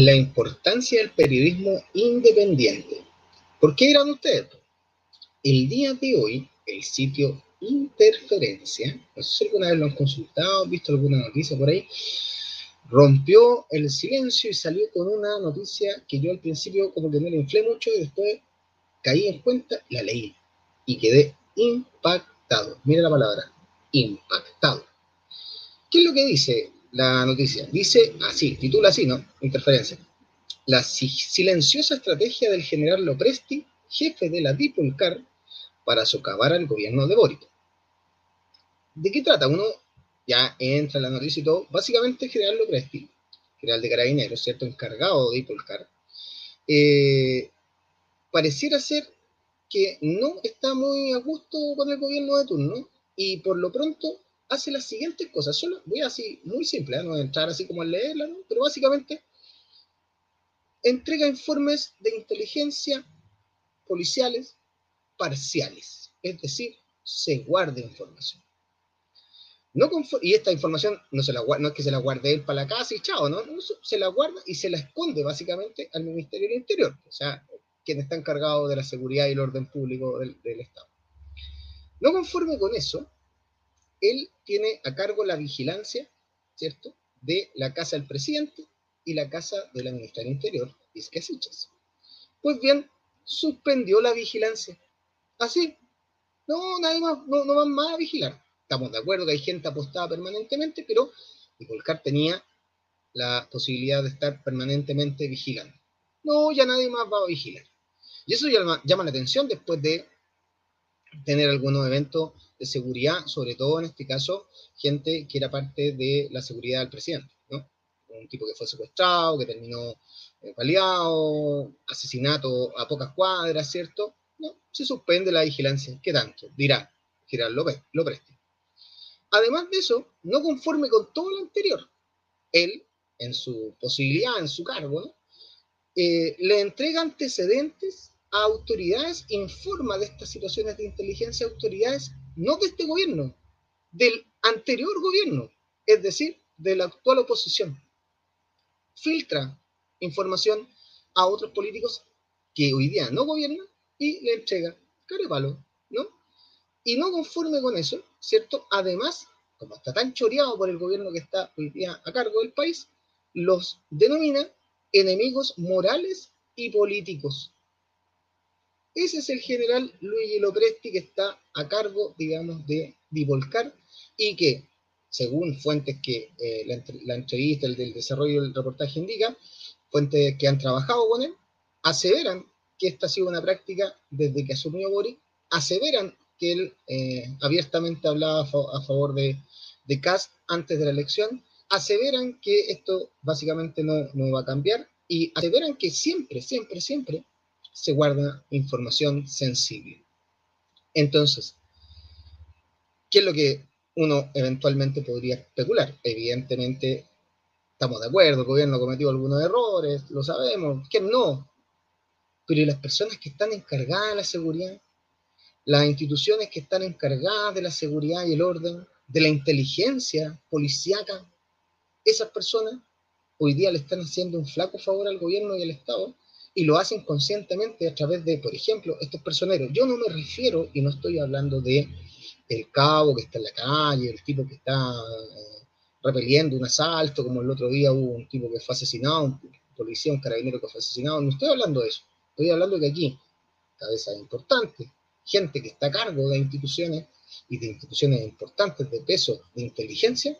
La importancia del periodismo independiente. ¿Por qué dirán ustedes? El día de hoy, el sitio Interferencia, no sé si alguna vez lo han consultado, visto alguna noticia por ahí, rompió el silencio y salió con una noticia que yo al principio como que no le inflé mucho y después caí en cuenta, la leí y quedé impactado. Mira la palabra, impactado. ¿Qué es lo que dice la noticia? Dice así, titula así, ¿no? Interferencia. La silenciosa estrategia del general Lopresti, jefe de la Dipolcar, para socavar al gobierno de Boric. ¿De qué trata? Uno ya entra en la noticia y todo. Básicamente, general Lopresti, general de Carabineros, ¿cierto? Encargado de Dipolcar, eh, pareciera ser que no está muy a gusto con el gobierno de turno y por lo pronto hace las siguientes cosas. Solo voy así, muy simple, ¿eh? no voy a entrar así como a leerla, ¿no? pero básicamente entrega informes de inteligencia policiales parciales, es decir, se guarda información. No y esta información no, se la, no es que se la guarde él para la casa y chao, ¿no? Se la guarda y se la esconde básicamente al Ministerio del Interior, o sea, quien está encargado de la seguridad y el orden público del, del Estado. No conforme con eso, él tiene a cargo la vigilancia, ¿cierto?, de la casa del presidente y la casa de la ministra del Interior, Isque Sichas. Pues bien, suspendió la vigilancia. Así. No, nadie más, no, no van más a vigilar. Estamos de acuerdo que hay gente apostada permanentemente, pero Nicolcar tenía la posibilidad de estar permanentemente vigilando. No, ya nadie más va a vigilar. Y eso llama, llama la atención después de tener algunos eventos de seguridad, sobre todo en este caso, gente que era parte de la seguridad del presidente, ¿no? Un tipo que fue secuestrado, que terminó eh, paliado, asesinato a pocas cuadras, ¿cierto? No, se suspende la vigilancia. ¿Qué tanto? Dirá Gerardo López, Lopresti. Además de eso, no conforme con todo lo anterior, él, en su posibilidad, en su cargo, ¿no? eh, le entrega antecedentes a autoridades, informa de estas situaciones de inteligencia a autoridades no de este gobierno, del anterior gobierno, es decir, de la actual oposición. Filtra información a otros políticos que hoy día no gobiernan y le entrega palo, ¿no? Y no conforme con eso, ¿cierto? Además, como está tan choreado por el gobierno que está hoy día a cargo del país, los denomina enemigos morales y políticos. Ese es el general Luigi Lopresti que está a cargo, digamos, de Divolcar y que, según fuentes que eh, la, entrevista, el del desarrollo del reportaje indica, fuentes que han trabajado con él, aseveran que esta ha sido una práctica desde que asumió Boric, aseveran que él eh, abiertamente hablaba a, favor de, de Kass antes de la elección, aseveran que esto básicamente no, no va a cambiar y aseveran que siempre, siempre, siempre se guarda información sensible. Entonces, ¿qué es lo que uno eventualmente podría especular? Evidentemente, estamos de acuerdo, el gobierno ha cometido algunos errores, lo sabemos, que no? Pero ¿y las personas que están encargadas de la seguridad? Las instituciones que están encargadas de la seguridad y el orden, de la inteligencia policíaca, esas personas hoy día le están haciendo un flaco favor al gobierno y al Estado y lo hacen conscientemente a través de, por ejemplo, estos personeros. Yo no me refiero, y no estoy hablando de el cabo que está en la calle, el tipo que está eh, repeliendo un asalto, como el otro día hubo un tipo que fue asesinado, un policía, un carabinero que fue asesinado. No estoy hablando de eso. Estoy hablando de aquí, cabeza importante, gente que está a cargo de instituciones y de instituciones importantes de peso de inteligencia,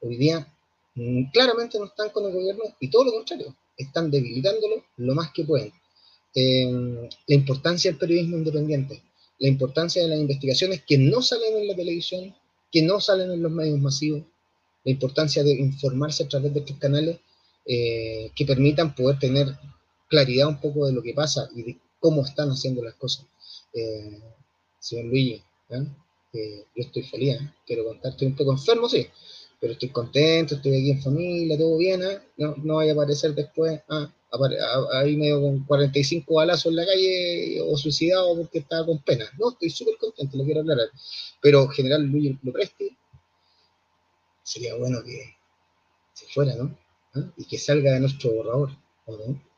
hoy día mm, claramente no están con el gobierno y todo lo contrario, están debilitándolo lo más que pueden. Eh, la importancia del periodismo independiente, la importancia de las investigaciones que no salen en la televisión, que no salen en los medios masivos, la importancia de informarse a través de estos canales eh, que permitan poder tener claridad un poco de lo que pasa y de cómo están haciendo las cosas. Eh, señor Luigi, ¿eh? yo estoy feliz, quiero contarte un poco enfermo, sí, pero estoy contento, estoy aquí en familia, todo bien, ¿eh? no, no vaya a aparecer después, ah, ahí medio con 45 balazos en la calle o suicidado porque estaba con pena. No, estoy súper contento, lo quiero aclarar. Pero General Luis preste, sería bueno que se fuera, ¿no? ¿Ah? Y que salga de nuestro borrador, ¿o no?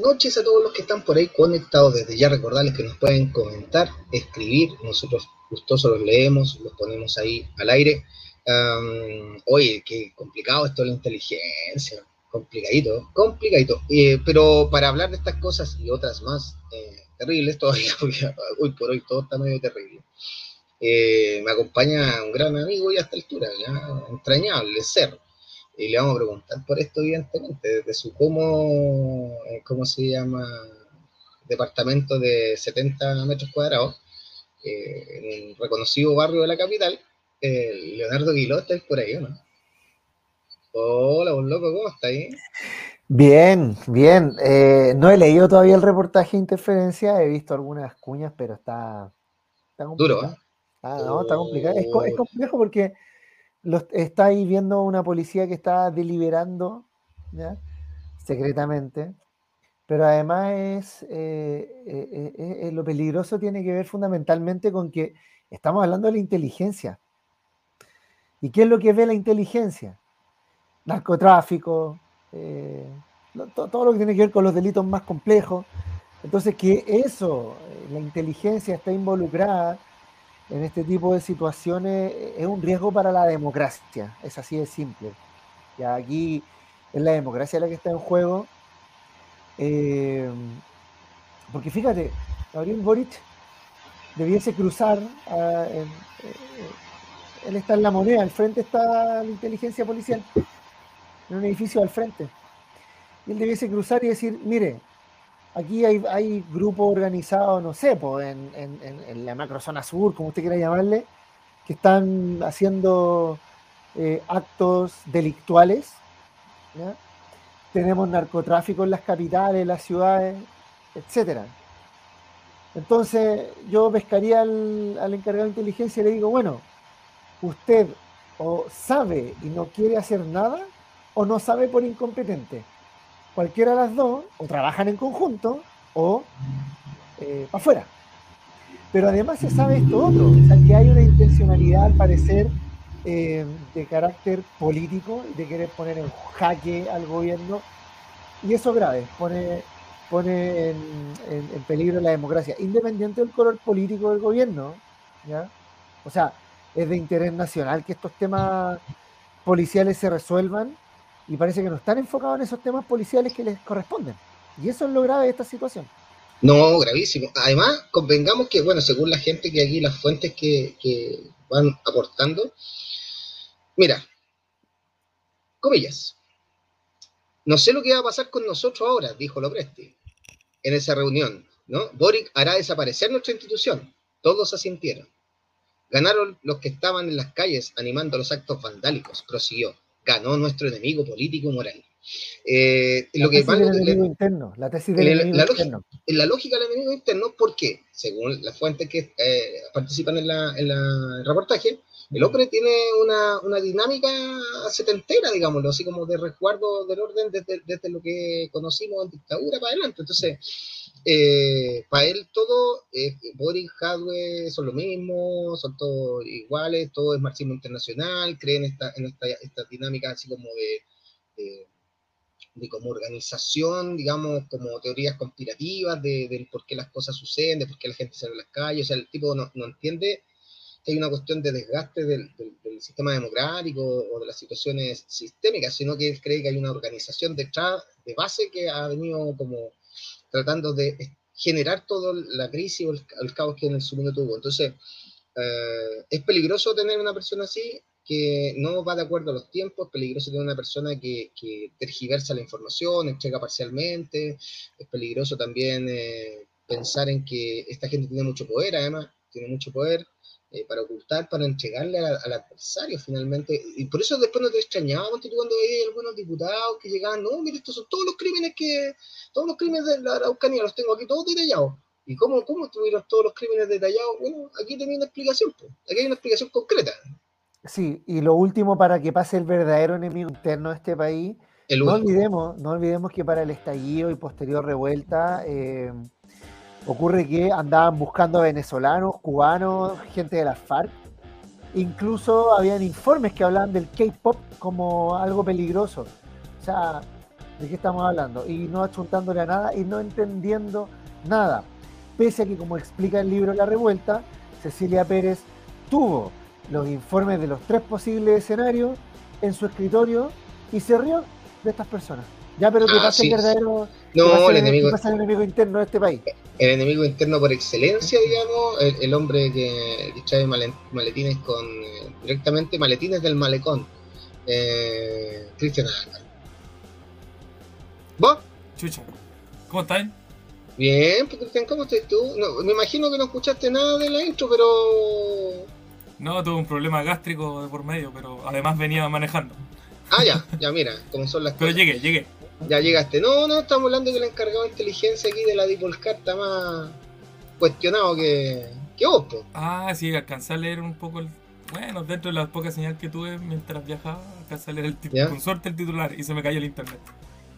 Noches a todos los que están por ahí conectados. Desde ya recordarles que nos pueden comentar, escribir, nosotros gustosos los leemos, los ponemos ahí al aire. oye, qué complicado esto de la inteligencia, complicadito, complicadito. Eh, pero para hablar de estas cosas y otras más eh, terribles todavía, hoy por hoy todo está medio terrible. Eh, me acompaña un gran amigo y a esta altura, ya entrañable, ser y le vamos a preguntar por esto, evidentemente, desde su cómo, eh, ¿cómo se llama? Departamento de 70 metros cuadrados, eh, en un reconocido barrio de la capital. Leonardo Guiló está por ahí, ¿no? Hola, un loco, ¿cómo está ahí? Bien, bien. Eh, no he leído todavía el reportaje de interferencia, he visto algunas cuñas, pero está, está complicado. Duro, Ah, no, está complicado. Es, es complejo porque está ahí viendo una policía que está deliberando secretamente, pero además es eh, eh, eh, lo peligroso tiene que ver fundamentalmente con que estamos hablando de la inteligencia. ¿Y qué es lo que ve la inteligencia? Narcotráfico, todo lo que tiene que ver con los delitos más complejos. Entonces, que eso, la inteligencia está involucrada en este tipo de situaciones es un riesgo para la democracia, es así de simple. Y aquí es la democracia la que está en juego. Eh, porque fíjate, Gabriel Boric debiese cruzar, ah, eh, él está en la moneda, al frente está la inteligencia policial, en un edificio al frente. Y él debiese cruzar y decir, mire, Aquí hay, grupos organizados, no sé, pues, en, la macrozona sur, como usted quiera llamarle, que están haciendo eh, actos delictuales. Tenemos narcotráfico en las capitales, las ciudades, etc. Entonces yo pescaría al encargado de inteligencia y le digo, bueno, usted o sabe y no quiere hacer nada o no sabe por incompetente cualquiera de las dos, o trabajan en conjunto, o eh, para afuera. Pero además se sabe esto otro, que hay una intencionalidad, al parecer, eh, de carácter político, de querer poner en jaque al gobierno, y eso grave, pone, pone en, peligro la democracia, independiente del color político del gobierno. ¿ya? O sea, es de interés nacional que estos temas policiales se resuelvan y parece que no están enfocados en esos temas policiales que les corresponden. Y eso es lo grave de esta situación. No, gravísimo. Además, convengamos que, bueno, según la gente que aquí, las fuentes que, van aportando, mira, comillas, no sé lo que va a pasar con nosotros ahora, dijo Lopresti en esa reunión, ¿no? Boric hará desaparecer nuestra institución. Todos asintieron. Ganaron los que estaban en las calles animando los actos vandálicos, prosiguió ganó nuestro enemigo político moral. Eh, la lo tesis que del enemigo interno, la tesis del enemigo la interno. en la lógica del enemigo interno, porque según las fuentes que eh, participan en, la, en el reportaje, El OPRE tiene una, una dinámica setentera, digámoslo, así como de resguardo del orden desde, desde lo que conocimos en dictadura para adelante. Entonces, eh, para él todo, eh, Boris, Hadwe son lo mismo, son todos iguales, todo es marxismo internacional, creen esta, en esta, esta dinámica así como de, de, como organización, digamos, como teorías conspirativas de, por qué las cosas suceden, de por qué la gente sale a las calles, o sea, el tipo no, no entiende hay una cuestión de desgaste del, del, sistema democrático o de las situaciones sistémicas, sino que él cree que hay una organización detrás, de base, que ha venido como tratando de generar toda la crisis o el, caos que en su mundo tuvo. Entonces, eh, es peligroso tener una persona así que no va de acuerdo a los tiempos, es peligroso tener una persona que, que tergiversa la información, entrega parcialmente, es peligroso también eh, pensar en que esta gente tiene mucho poder, además, tiene mucho poder, eh, para ocultar, para entregarle al adversario finalmente. Y por eso después no te extrañábamos cuando veías algunos diputados que llegaban, no, mire, estos son todos los crímenes que, todos los crímenes de la Araucanía, los tengo aquí todos detallados. ¿Y cómo, cómo estuvieron todos los crímenes detallados? Bueno, aquí tenía una explicación, aquí hay una explicación concreta. Sí, y lo último para que pase el verdadero enemigo interno de este país, no olvidemos, no olvidemos que para el estallido y posterior revuelta, eh, Ocurre que andaban buscando venezolanos, cubanos, gente de las FARC. Incluso habían informes que hablaban del K-pop como algo peligroso. O sea, ¿de qué estamos hablando? Y no achuntándole a nada y no entendiendo nada. Pese a que, como explica el libro La Revuelta, Cecilia Pérez tuvo los informes de los tres posibles escenarios en su escritorio y se rió de estas personas. Ya, pero que ah, pasa el verdadero. No, el enemigo. el enemigo interno de este país? El enemigo interno por excelencia, digamos, el, hombre que, trae maletines con. Eh, directamente maletines del malecón. Eh, Cristian ¿Vos? Chucha. ¿Cómo estás? Bien, pues Cristian, ¿cómo estás tú? No, me imagino que no escuchaste nada de la intro, pero. No, tuve un problema gástrico de por medio, pero además venía manejando. Ah, ya, ya, mira, como son las cosas. Pero llegué, llegué. Ya llegaste. No, no, estamos hablando que el encargado de inteligencia aquí de la Dipolcar está más cuestionado que, que vos, Ah, sí, alcancé a leer un poco el. Bueno, dentro de las pocas señales que tuve mientras viajaba, alcancé a leer el titular, con suerte el titular y se me cayó el internet.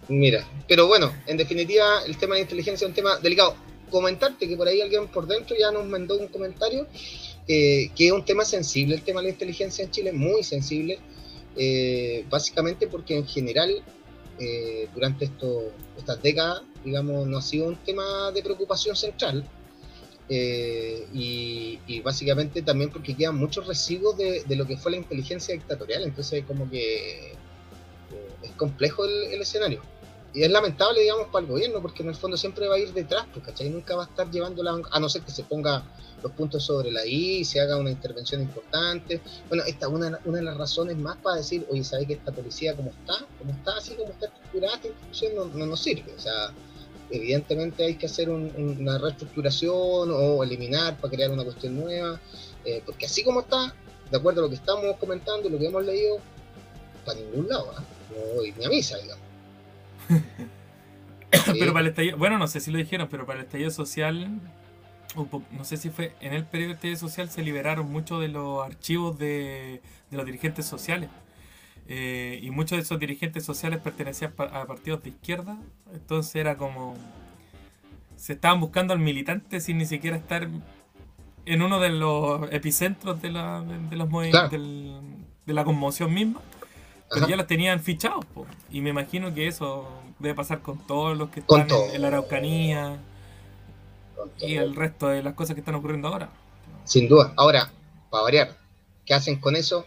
Mira, pero bueno, en definitiva, el tema de inteligencia es un tema delicado. Comentarte que por ahí alguien por dentro ya nos mandó un comentario eh, que es un tema sensible, el tema de la inteligencia en Chile, muy sensible, eh, básicamente porque en general eh, durante esto, estas décadas, digamos, no ha sido un tema de preocupación central. Eh, y, básicamente también porque quedan muchos residuos de, lo que fue la inteligencia dictatorial, entonces como que eh, es complejo el, escenario. Y es lamentable, digamos, para el gobierno, porque en el fondo siempre va a ir detrás, pues, ¿cachai? Nunca va a estar llevándola, a no ser que se ponga los puntos sobre la I y se haga una intervención importante. Bueno, esta es una, una de las razones más para decir, oye, ¿sabes que esta policía como está? Como está así, como está estructurada esta institución, no, no nos sirve. O sea, evidentemente hay que hacer una reestructuración o eliminar para crear una cuestión nueva, eh, porque así como está, de acuerdo a lo que estamos comentando, lo que hemos leído, para ningún lado, ¿eh? no voy ni a misa, digamos. pero para el estallido, bueno, no sé si lo dijeron, pero para el estallido social no sé si fue en el periodo de social, se liberaron muchos de los archivos de, los dirigentes sociales. Eh, y muchos de esos dirigentes sociales pertenecían a partidos de izquierda. Entonces era como. Se estaban buscando al militante sin ni siquiera estar en uno de los epicentros de la, de, los de la conmoción misma. Pero ya los tenían fichados. Y me imagino que eso debe pasar con todos los que están en la Araucanía y el resto de las cosas que están ocurriendo ahora. Sin duda. Ahora, para variar, ¿qué hacen con eso?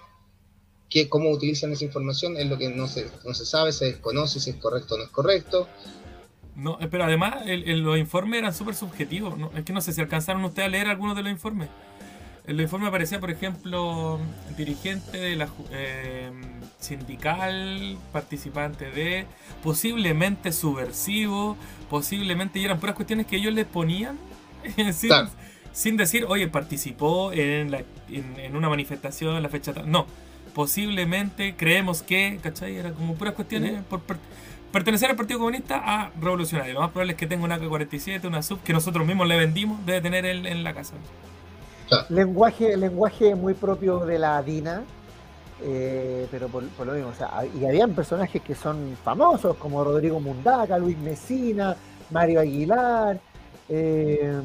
¿Qué, ¿Cómo utilizan esa información? Es lo que no se, no se sabe, se desconoce si es correcto o no es correcto. No, eh, pero además los informes eran súper subjetivos. Es que no sé si alcanzaron ustedes a leer algunos de los informes. En los informes aparecía, por ejemplo, dirigente de la eh, sindical, participante de, posiblemente subversivo, posiblemente, y eran puras cuestiones que ellos les ponían sin, sin decir, oye, participó en, la, en, una manifestación en la fecha tal. No, posiblemente creemos que, ¿cachai? Era como puras cuestiones por pertenecer al Partido Comunista a revolucionario. Lo más probable es que tenga una AK-47, una sub que nosotros mismos le vendimos, debe tener él en la casa. Lenguaje, lenguaje muy propio de la DINA, eh, pero por, lo mismo, y habían personajes que son famosos, como Rodrigo Mundaca, Luis Mesina, Mario Aguilar, eh,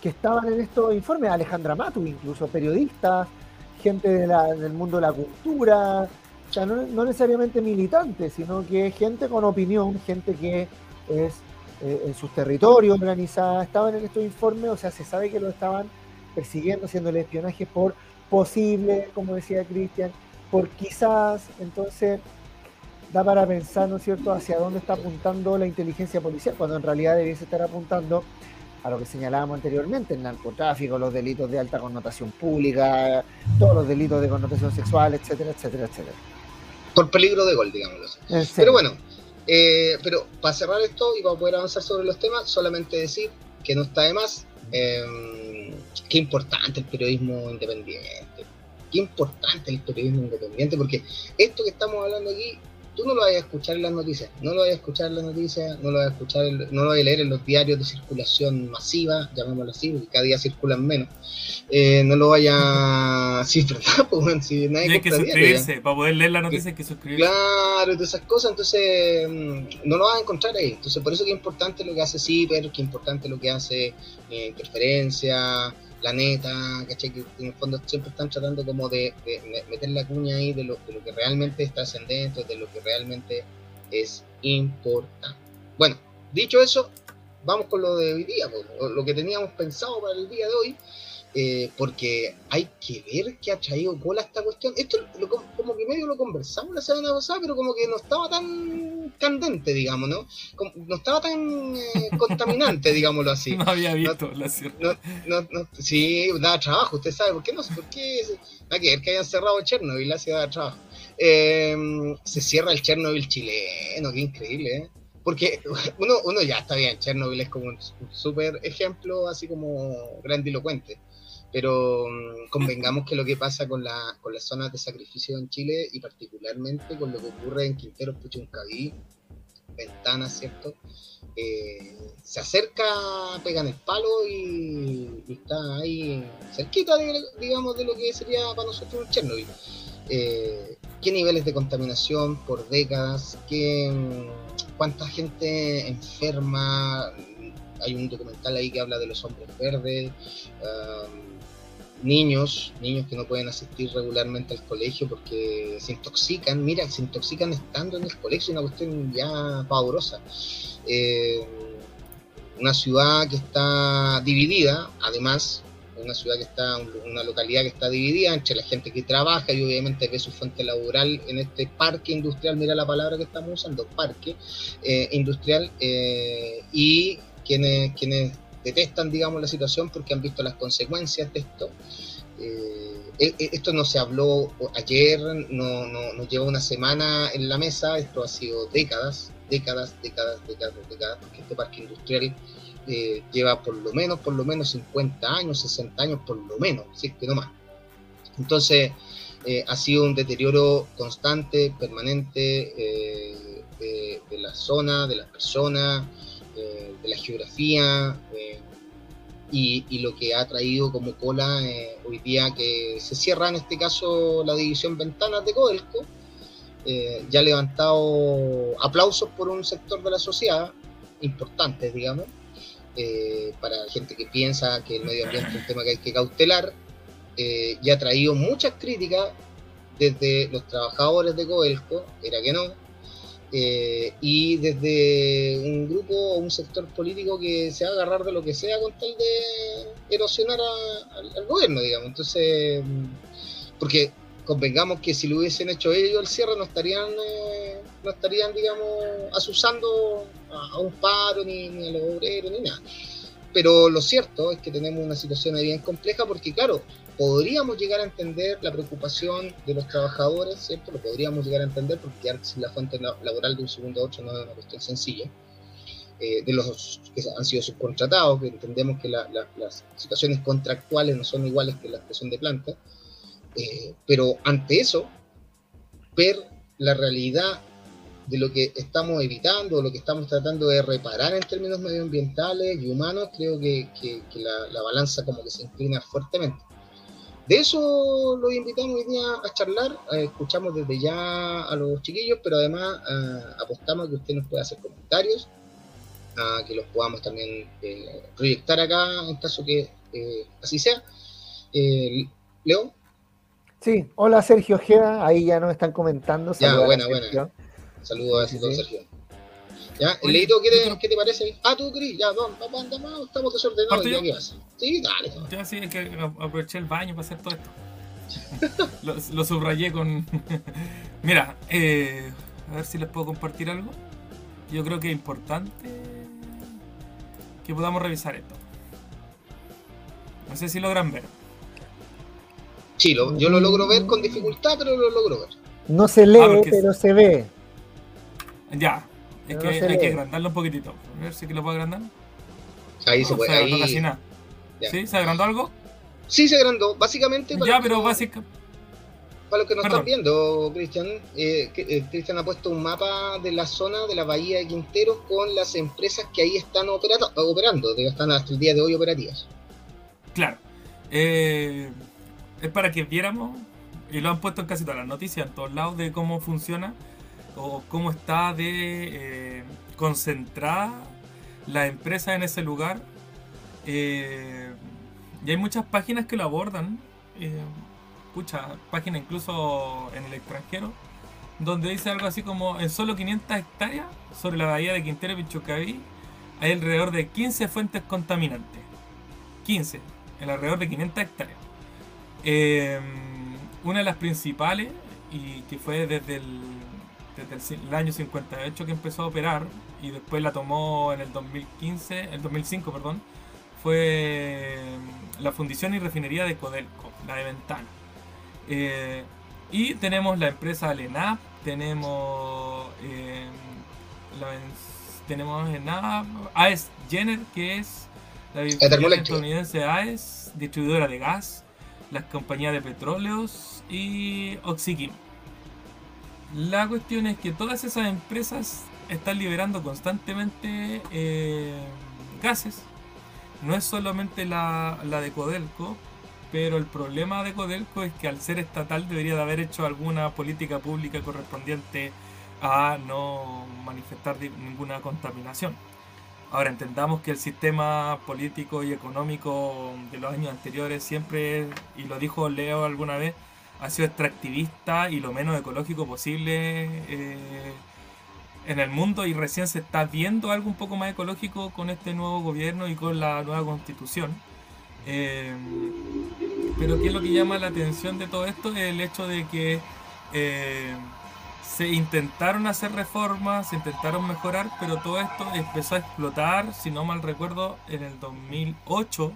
que estaban en estos informes, Alejandra Matu, incluso periodistas, gente del mundo de la cultura, o sea, no, necesariamente militantes, sino que gente con opinión, gente que es eh, en sus territorios organizada, estaban en estos informes, o sea, se sabe que lo estaban persiguiendo, haciéndole espionaje por posible, como decía Cristian, por quizás, entonces da para pensar, ¿no es cierto?, hacia dónde está apuntando la inteligencia policial, cuando en realidad debiese estar apuntando a lo que señalábamos anteriormente, el narcotráfico, los delitos de alta connotación pública, todos los delitos de connotación sexual, etcétera, etcétera, etcétera. Por peligro de gol, digámoslo así. Pero bueno, eh, pero para cerrar esto y para poder avanzar sobre los temas, solamente decir que no está de más, eh, qué importante el periodismo independiente, qué importante el periodismo independiente, porque esto que estamos hablando aquí tú no lo vayas a escuchar en las noticias, no lo vayas a escuchar en las noticias, no lo vayas a escuchar, no lo vayas a leer en los diarios de circulación masiva, llamémoslo así, porque cada día circulan menos. Eh, no lo vaya Sí, ¿verdad? Pues, si nadie hay que suscribirse, para poder leer la noticia hay que suscribirse. Claro, de esas cosas, entonces mm, no lo vas a encontrar ahí. Entonces, por eso que es importante lo que hace Ciber, que es importante lo que hace eh, Interferencia la neta, ¿cachai? Que en el fondo siempre están tratando como de, meter la cuña ahí de lo, de lo que realmente es trascendente, de lo que realmente es importante. Bueno, dicho eso, vamos con lo de hoy día, lo que teníamos pensado para el día de hoy, eh, porque hay que ver qué ha traído cola esta cuestión. Esto como que medio lo conversamos la semana pasada, pero como que no estaba tan candente, digamos, ¿no? no estaba tan eh, contaminante, digámoslo así. No había visto la cierta. No, no, sí, daba trabajo, usted sabe, ¿por qué no? ¿Por qué? Hay que ver que hayan cerrado Chernobyl, la ciudad de trabajo. Em, se cierra el Chernobyl chileno, qué increíble, ¿eh? Porque uno, uno ya está bien, Chernobyl es como un, un súper ejemplo, así como grandilocuente pero mm, convengamos que lo que pasa con, la, con las zonas de sacrificio en Chile y particularmente con lo que ocurre en Quintero, Puchuncaví, Ventanas, ¿cierto? Eh, se acerca, pegan el palo y, está ahí cerquita, digamos, de lo que sería para nosotros un Chernobyl. Eh, qué niveles de contaminación por décadas, qué, mm, cuánta gente enferma. Hay un documental ahí que habla de los hombres verdes. Um, niños, niños que no pueden asistir regularmente al colegio porque se intoxican, mira, se intoxican estando en el colegio, una cuestión ya pavorosa. Eh, una ciudad que está dividida, además, una ciudad que está, una localidad que está dividida entre la gente que trabaja y obviamente ve su fuente laboral en este parque industrial, mira la palabra que estamos usando, parque eh, industrial, eh, y quienes, quienes detestan, digamos, la situación porque han visto las consecuencias de esto. Eh, e, e, esto no se habló ayer, no, no, lleva una semana en la mesa, esto ha sido décadas, décadas, décadas, décadas, décadas, porque este parque industrial eh, lleva por lo menos, por lo menos 50 años, 60 años, por lo menos, es que no más. Entonces, eh, ha sido un deterioro constante, permanente de, de, la zona, de las personas, de la geografía eh, y, lo que ha traído como cola eh, hoy día que se cierra en este caso la división Ventanas de Codelco, eh, ya ha levantado aplausos por un sector de la sociedad importantes, digamos, para gente que piensa que el medio ambiente es un tema que hay que cautelar, y ha traído muchas críticas desde los trabajadores de Codelco, era que no, eh, y desde un grupo o un sector político que se va a agarrar de lo que sea con tal de erosionar al gobierno, digamos. Entonces, porque convengamos que si lo hubiesen hecho ellos el cierre no estarían, eh, no estarían digamos, asusando a, un paro, ni, ni a los obreros, ni nada. Pero lo cierto es que tenemos una situación ahí bien compleja porque, claro, podríamos llegar a entender la preocupación de los trabajadores, ¿cierto? Lo podríamos llegar a entender porque quedarse sin la fuente laboral de un segundo a otro no es una cuestión sencilla. Eh, de los que han sido subcontratados, que entendemos que las situaciones contractuales no son iguales que las que son de planta, eh, pero ante eso, ver la realidad de lo que estamos evitando, lo que estamos tratando de reparar en términos medioambientales y humanos, creo que, la, balanza como que se inclina fuertemente. De eso los invitamos hoy día a charlar. Eh, escuchamos desde ya a los chiquillos, pero además eh, apostamos a que usted nos pueda hacer comentarios, a que los podamos también eh, proyectar acá en caso que así sea. Leo. Sí, hola Sergio Ojeda, ahí ya nos están comentando. Ya, buena, buena. Saludos a Sergio. ¿Ya? Leito, ¿qué te, ¿qué te, parece? Ah, tú, Cris, ya, vamos, vamos, vamos, estamos desordenados. ¿Ya qué pasa? Sí, dale. Ya sí, es que aproveché el baño para hacer todo esto. lo, lo, subrayé con. Mira, eh, a ver si les puedo compartir algo. Yo creo que es importante que podamos revisar esto. No sé si logran ver. Sí, lo, yo lo logro ver con dificultad, pero lo logro ver. No se lee, ah, pero se ve. Ya, es que hay que agrandarlo un poquitito. A ver si que lo puedo agrandar. Ahí se puede. ahí... casi nada. ¿Sí? ¿Se agrandó algo? Sí, se agrandó. Básicamente. ya, pero básicamente. Para los que no están viendo, Cristian, eh, eh, Cristian ha puesto un mapa de la zona de la bahía de Quinteros con las empresas que ahí están operando, operando están hasta el día de hoy operativas. Claro. Eh, es para que viéramos, y lo han puesto en casi todas las noticias, en todos lados, de cómo funciona o cómo está de eh, concentrada la empresa en ese lugar. Eh, y hay muchas páginas que lo abordan. Eh, páginas incluso en el extranjero, donde dice algo así como en solo 500 hectáreas sobre la bahía de Quintero Pichucaví hay alrededor de 15 fuentes contaminantes. 15, en alrededor de 500 hectáreas. Eh, una de las principales, y que fue desde el desde el, año 58 que empezó a operar y después la tomó en el 2015, el 2005, perdón, fue mm, la fundición y refinería de Codelco, la de Ventana. Eh, y tenemos la empresa Lenap, tenemos eh, la, tenemos AES AES Jenner, que es la estadounidense AES, distribuidora de gas, las compañías de petróleos y Oxychem. La cuestión es que todas esas empresas están liberando constantemente eh, gases. No es solamente la, de Codelco, pero el problema de Codelco es que al ser estatal debería de haber hecho alguna política pública correspondiente a no manifestar ninguna contaminación. Ahora entendamos que el sistema político y económico de los años anteriores siempre, y lo dijo Leo alguna vez, ha sido extractivista y lo menos ecológico posible eh, en el mundo y recién se está viendo algo un poco más ecológico con este nuevo gobierno y con la nueva constitución. Eh, pero ¿qué es lo que llama la atención de todo esto? Es el hecho de que eh, se intentaron hacer reformas, se intentaron mejorar, pero todo esto empezó a explotar, si no mal recuerdo, en el 2008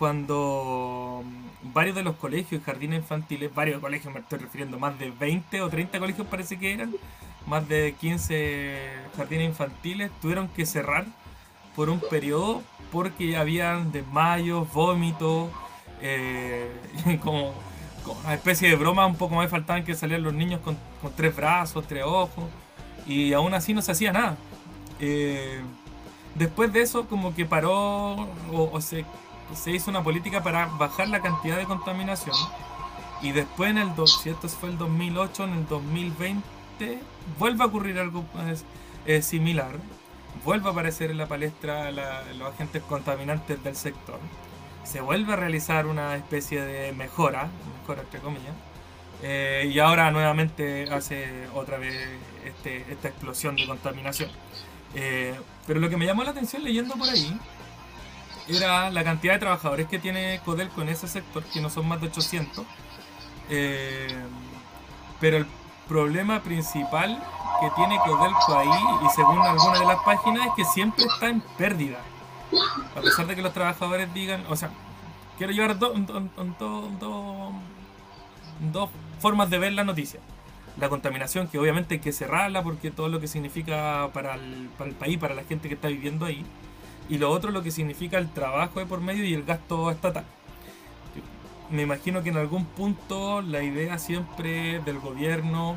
cuando mm, varios de los colegios jardines infantiles, varios colegios me estoy refiriendo, más de 20 o 30 colegios parece que eran, más de 15 jardines infantiles, tuvieron que cerrar por un periodo porque habían desmayos, vómitos, eh, como, una especie de broma, un poco más faltaban que salieran los niños con, tres brazos, tres ojos, y aún así no se hacía nada. Eh, después de eso como que paró o se se hizo una política para bajar la cantidad de contaminación. Y después en el, si esto fue el 2008, en el 2020 vuelve a ocurrir algo eh, similar. Vuelve a aparecer en la palestra los agentes contaminantes del sector. Se vuelve a realizar una especie de mejora, mejora entre. Eh, y ahora nuevamente hace otra vez este, esta explosión de contaminación. Eh, pero lo que me llamó la atención leyendo por ahí era la cantidad de trabajadores que tiene Codelco en ese sector, que no son más de 800. Eh, pero el problema principal que tiene Codelco ahí, y según algunas de las páginas, es que siempre está en pérdida. A pesar de que los trabajadores digan, o sea, quiero llevar dos formas de ver la noticia. La contaminación, que obviamente hay que cerrarla porque todo lo que significa para el país, para la gente que está viviendo ahí y lo otro lo que significa el trabajo de por medio y el gasto estatal. Me imagino que en algún punto la idea siempre del gobierno,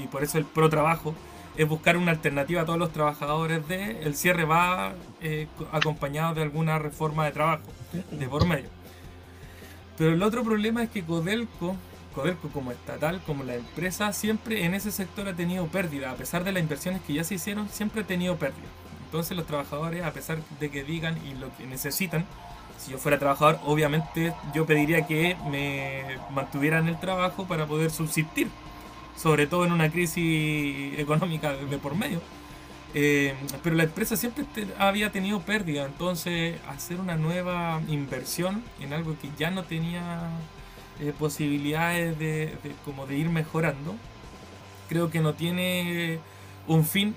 y, por eso el pro trabajo, es buscar una alternativa a todos los trabajadores de el cierre va eh, acompañado de alguna reforma de trabajo de por medio. Pero el otro problema es que Codelco, Codelco como estatal, como la empresa, siempre en ese sector ha tenido pérdida. A pesar de las inversiones que ya se hicieron, siempre ha tenido pérdida. Entonces los trabajadores, a pesar de que digan y lo que necesitan, si yo fuera trabajador, obviamente yo pediría que me mantuvieran el trabajo para poder subsistir, sobre todo en una crisis económica de por medio. Eh, pero la empresa siempre había tenido pérdida, entonces hacer una nueva inversión en algo que ya no tenía eh, posibilidades de, como de ir mejorando, creo que no tiene un fin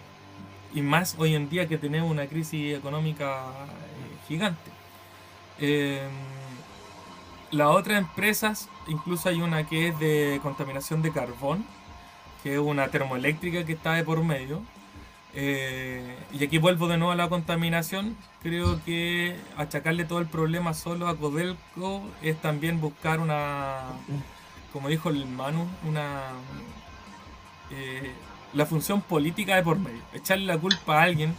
y más hoy en día que tenemos una crisis económica eh, gigante. Em, las otras empresas, incluso hay una que es de contaminación de carbón, que es una termoeléctrica que está de por medio. Eh, y aquí vuelvo de nuevo a la contaminación. Creo que achacarle todo el problema solo a Codelco es también buscar una, como dijo el Manu, una eh, la función política de por medio. Echarle la culpa a alguien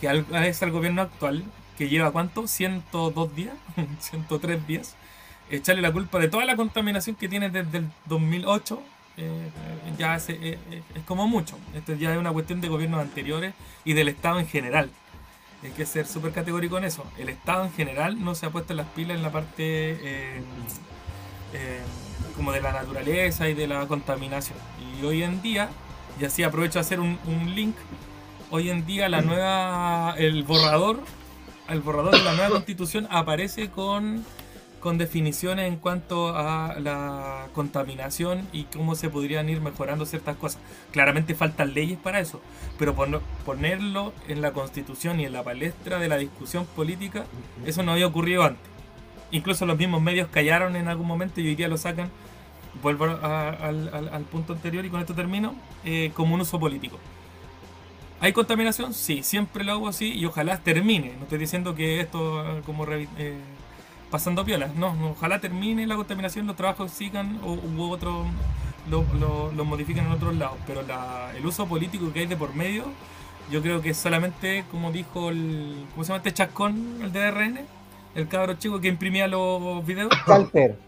que es el gobierno actual que lleva cuánto, 102 días, 103 días, echarle la culpa de toda la contaminación que tiene desde el 2008, eh, ya eh, eh, es como mucho. Esto ya es una cuestión de gobiernos anteriores y del Estado en general. Hay que ser súper categórico en eso. El Estado en general no se ha puesto las pilas en la parte como de la naturaleza y de la contaminación. Y hoy en día, y así aprovecho a hacer un, un link, hoy en día la nueva, el borrador el borrador de la nueva constitución aparece con, con definiciones en cuanto a la contaminación y cómo se podrían ir mejorando ciertas cosas. Claramente faltan leyes para eso, pero ponerlo en la constitución y en la palestra de la discusión política, eso no había ocurrido antes. Incluso los mismos medios callaron en algún momento y hoy día lo sacan, vuelvo al, punto anterior y con esto termino, eh, como un uso político. ¿Hay contaminación? Sí, siempre lo hago así y ojalá termine. No estoy diciendo que esto como eh, pasando piolas, no, ojalá termine la contaminación, los trabajos sigan o u otro lo, lo, modifiquen en otros lados. Pero el uso político que hay de por medio, yo creo que solamente, como dijo el, ¿cómo se llama este chascón, el DRN? El cabro chico que imprimía los videos. Calper.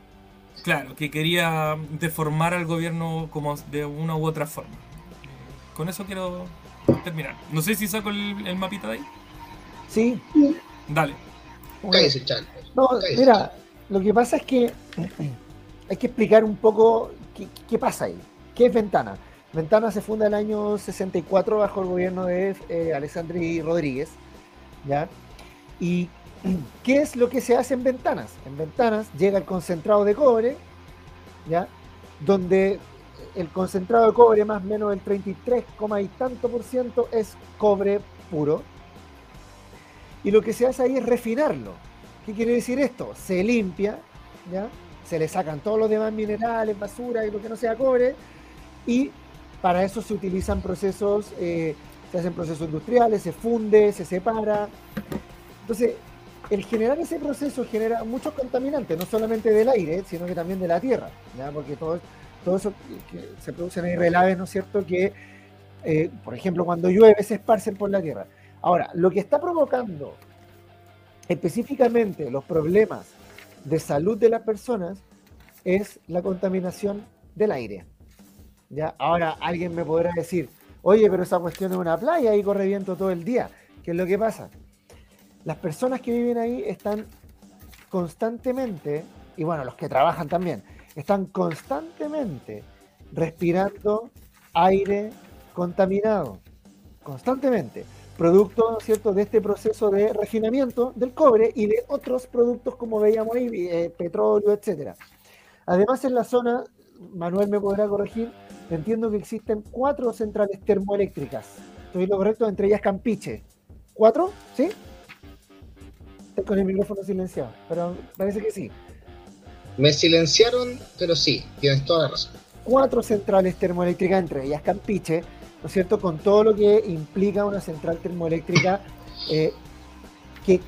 Claro, que quería deformar al gobierno como de una u otra forma. Con eso quiero terminar. No sé si saco el, mapita de ahí. Sí. Dale. Cállese, No, mira, lo que pasa es que hay que explicar un poco qué, pasa ahí. ¿Qué es Ventana? Ventana se funda en el año 64 bajo el gobierno de eh, Alessandri Rodríguez. ¿ya? ¿Y qué es lo que se hace en Ventanas? En Ventanas llega el concentrado de cobre, ¿ya? donde el concentrado de cobre, más o menos el 33, y tanto por ciento, es cobre puro. Y lo que se hace ahí es refinarlo. ¿Qué quiere decir esto? Se limpia, ¿ya? se le sacan todos los demás minerales, basura y lo que no sea cobre, y para eso se utilizan procesos, eh, se hacen procesos industriales, se funde, se separa. Entonces, el generar ese proceso genera muchos contaminantes, no solamente del aire, sino que también de la tierra, ¿ya? porque todo, eso que se producen ahí relaves, ¿no es cierto? Que, eh, por ejemplo, cuando llueve se esparcen por la tierra. Ahora, lo que está provocando específicamente los problemas de salud de las personas es la contaminación del aire. ¿Ya? Ahora alguien me podrá decir, oye, pero esa cuestión es una playa y corre viento todo el día. ¿Qué es lo que pasa? Las personas que viven ahí están constantemente, y bueno, los que trabajan también, están constantemente respirando aire contaminado, constantemente, producto ¿cierto? de este proceso de refinamiento del cobre y de otros productos como veíamos ahí, eh, petróleo, etc. Además, en la zona, Manuel me podrá corregir, entiendo que existen cuatro centrales termoeléctricas. ¿Estoy lo correcto? Entre ellas Campiche. ¿Cuatro? ¿Sí? Estoy con el micrófono silenciado, pero parece que sí. Me silenciaron, pero sí, tienes toda la razón. Cuatro centrales termoeléctricas, entre ellas Campiche, ¿no es cierto? Con todo lo que implica una central termoeléctrica eh, que,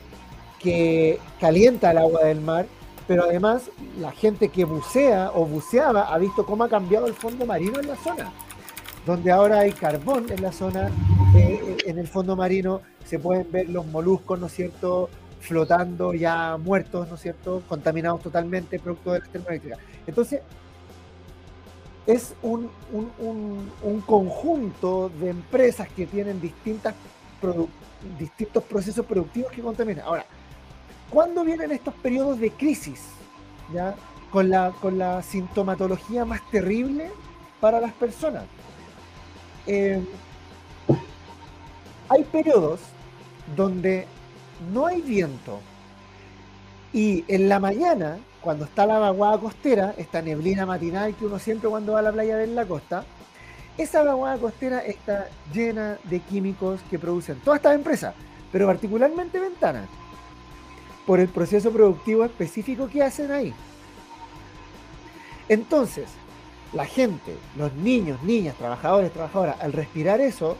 que calienta el agua del mar, pero además la gente que bucea o buceaba ha visto cómo ha cambiado el fondo marino en la zona, donde ahora hay carbón en la zona, eh, en el fondo marino se pueden ver los moluscos, ¿no es cierto?, flotando ya muertos, ¿no es cierto? Contaminados totalmente, producto de las termoeléctricas. Entonces, es un, conjunto de empresas que tienen distintas distintos procesos productivos que contaminan. Ahora, ¿cuándo vienen estos periodos de crisis? ¿Ya? Con la, con la sintomatología más terrible para las personas. Eh, hay periodos donde no hay viento y en la mañana, cuando está la vaguada costera, esta neblina matinal que uno siempre cuando va a la playa ve en la costa, esa vaguada costera está llena de químicos que producen todas estas empresas, pero particularmente ventanas, por el proceso productivo específico que hacen ahí. Entonces, la gente, los niños, niñas, trabajadores, trabajadoras, al respirar eso,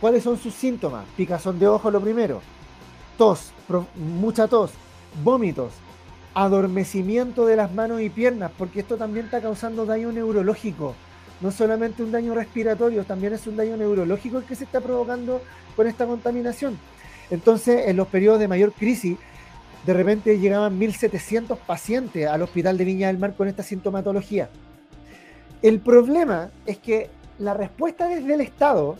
¿cuáles son sus síntomas? Picazón de ojo lo primero, tos, mucha tos, vómitos, adormecimiento de las manos y piernas, porque esto también está causando daño neurológico. No solamente un daño respiratorio, también es un daño neurológico el que se está provocando con esta contaminación. Entonces, en los periodos de mayor crisis, de repente llegaban 1.700 pacientes al hospital de Viña del Mar con esta sintomatología. El problema es que la respuesta desde el Estado,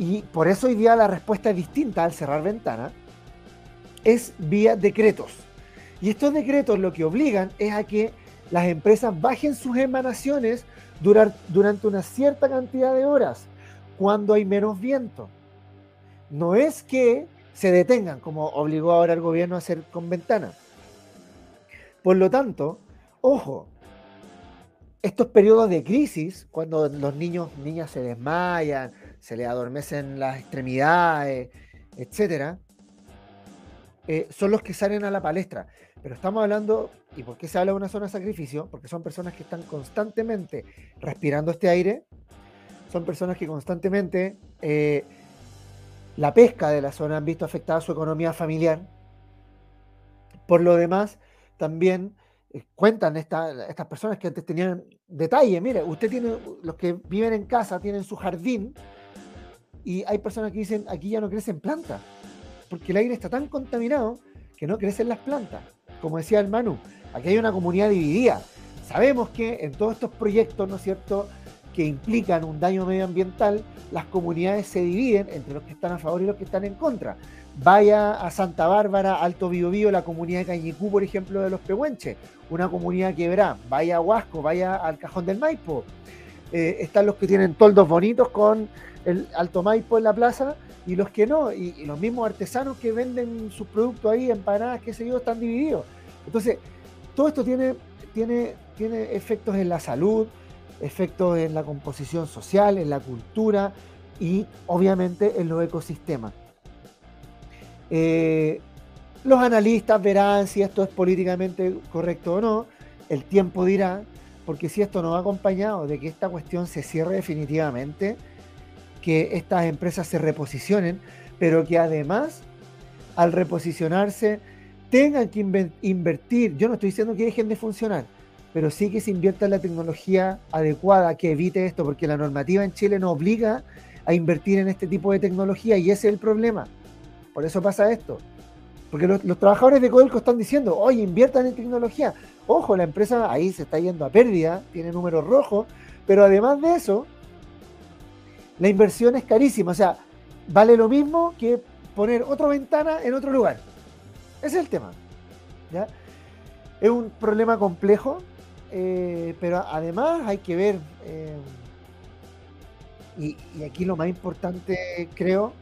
y por eso hoy día la respuesta es distinta al cerrar ventanas, es vía decretos. Y estos decretos lo que obligan es a que las empresas bajen sus emanaciones durante una cierta cantidad de horas, cuando hay menos viento. No es que se detengan, como obligó ahora el gobierno a hacer con ventanas. Por lo tanto, ojo, estos periodos de crisis, cuando los niños, niñas se desmayan, se les adormecen las extremidades, etcétera, eh, son los que salen a la palestra. Pero estamos hablando, ¿y por qué se habla de una zona de sacrificio? Porque son personas que están constantemente respirando este aire, son personas que constantemente eh, la pesca de la zona han visto afectada su economía familiar. Por lo demás, también eh, cuentan estas personas que antes tenían detalle, mire, usted tiene, los que viven en casa tienen su jardín y hay personas que dicen, aquí ya no crecen plantas, porque el aire está tan contaminado que no crecen las plantas. Como decía el Manu, aquí hay una comunidad dividida. Sabemos que en todos estos proyectos, ¿no es cierto?, que implican un daño medioambiental, las comunidades se dividen entre los que están a favor y los que están en contra. Vaya a Santa Bárbara, Alto Biobío, la comunidad de Cañicú, por ejemplo, de los Pehuenches, una comunidad que verá, vaya a Huasco, vaya al Cajón del Maipo. Eh, están los que tienen toldos bonitos con el Alto Maipo en la plaza y los que no, y, los mismos artesanos que venden sus productos ahí, empanadas, qué sé yo, están divididos. Entonces, todo esto tiene, tiene, tiene efectos en la salud, efectos en la composición social, en la cultura y obviamente en los ecosistemas. Eh, los analistas verán si esto es políticamente correcto o no, el tiempo dirá, porque si esto no va acompañado de que esta cuestión se cierre definitivamente, que estas empresas se reposicionen, pero que además al reposicionarse tengan que invertir, yo no estoy diciendo que dejen de funcionar, pero sí que se invierta en la tecnología adecuada que evite esto, porque la normativa en Chile no obliga a invertir en este tipo de tecnología y ese es el problema. Por eso pasa esto. Porque los, trabajadores de Codelco están diciendo, oye, inviertan en tecnología. Ojo, la empresa ahí se está yendo a pérdida, tiene números rojos, pero además de eso, la inversión es carísima. O sea, vale lo mismo que poner otra ventana en otro lugar. Ese es el tema. ¿ya? Es un problema complejo, eh, pero además hay que ver, eh, y, aquí lo más importante creo,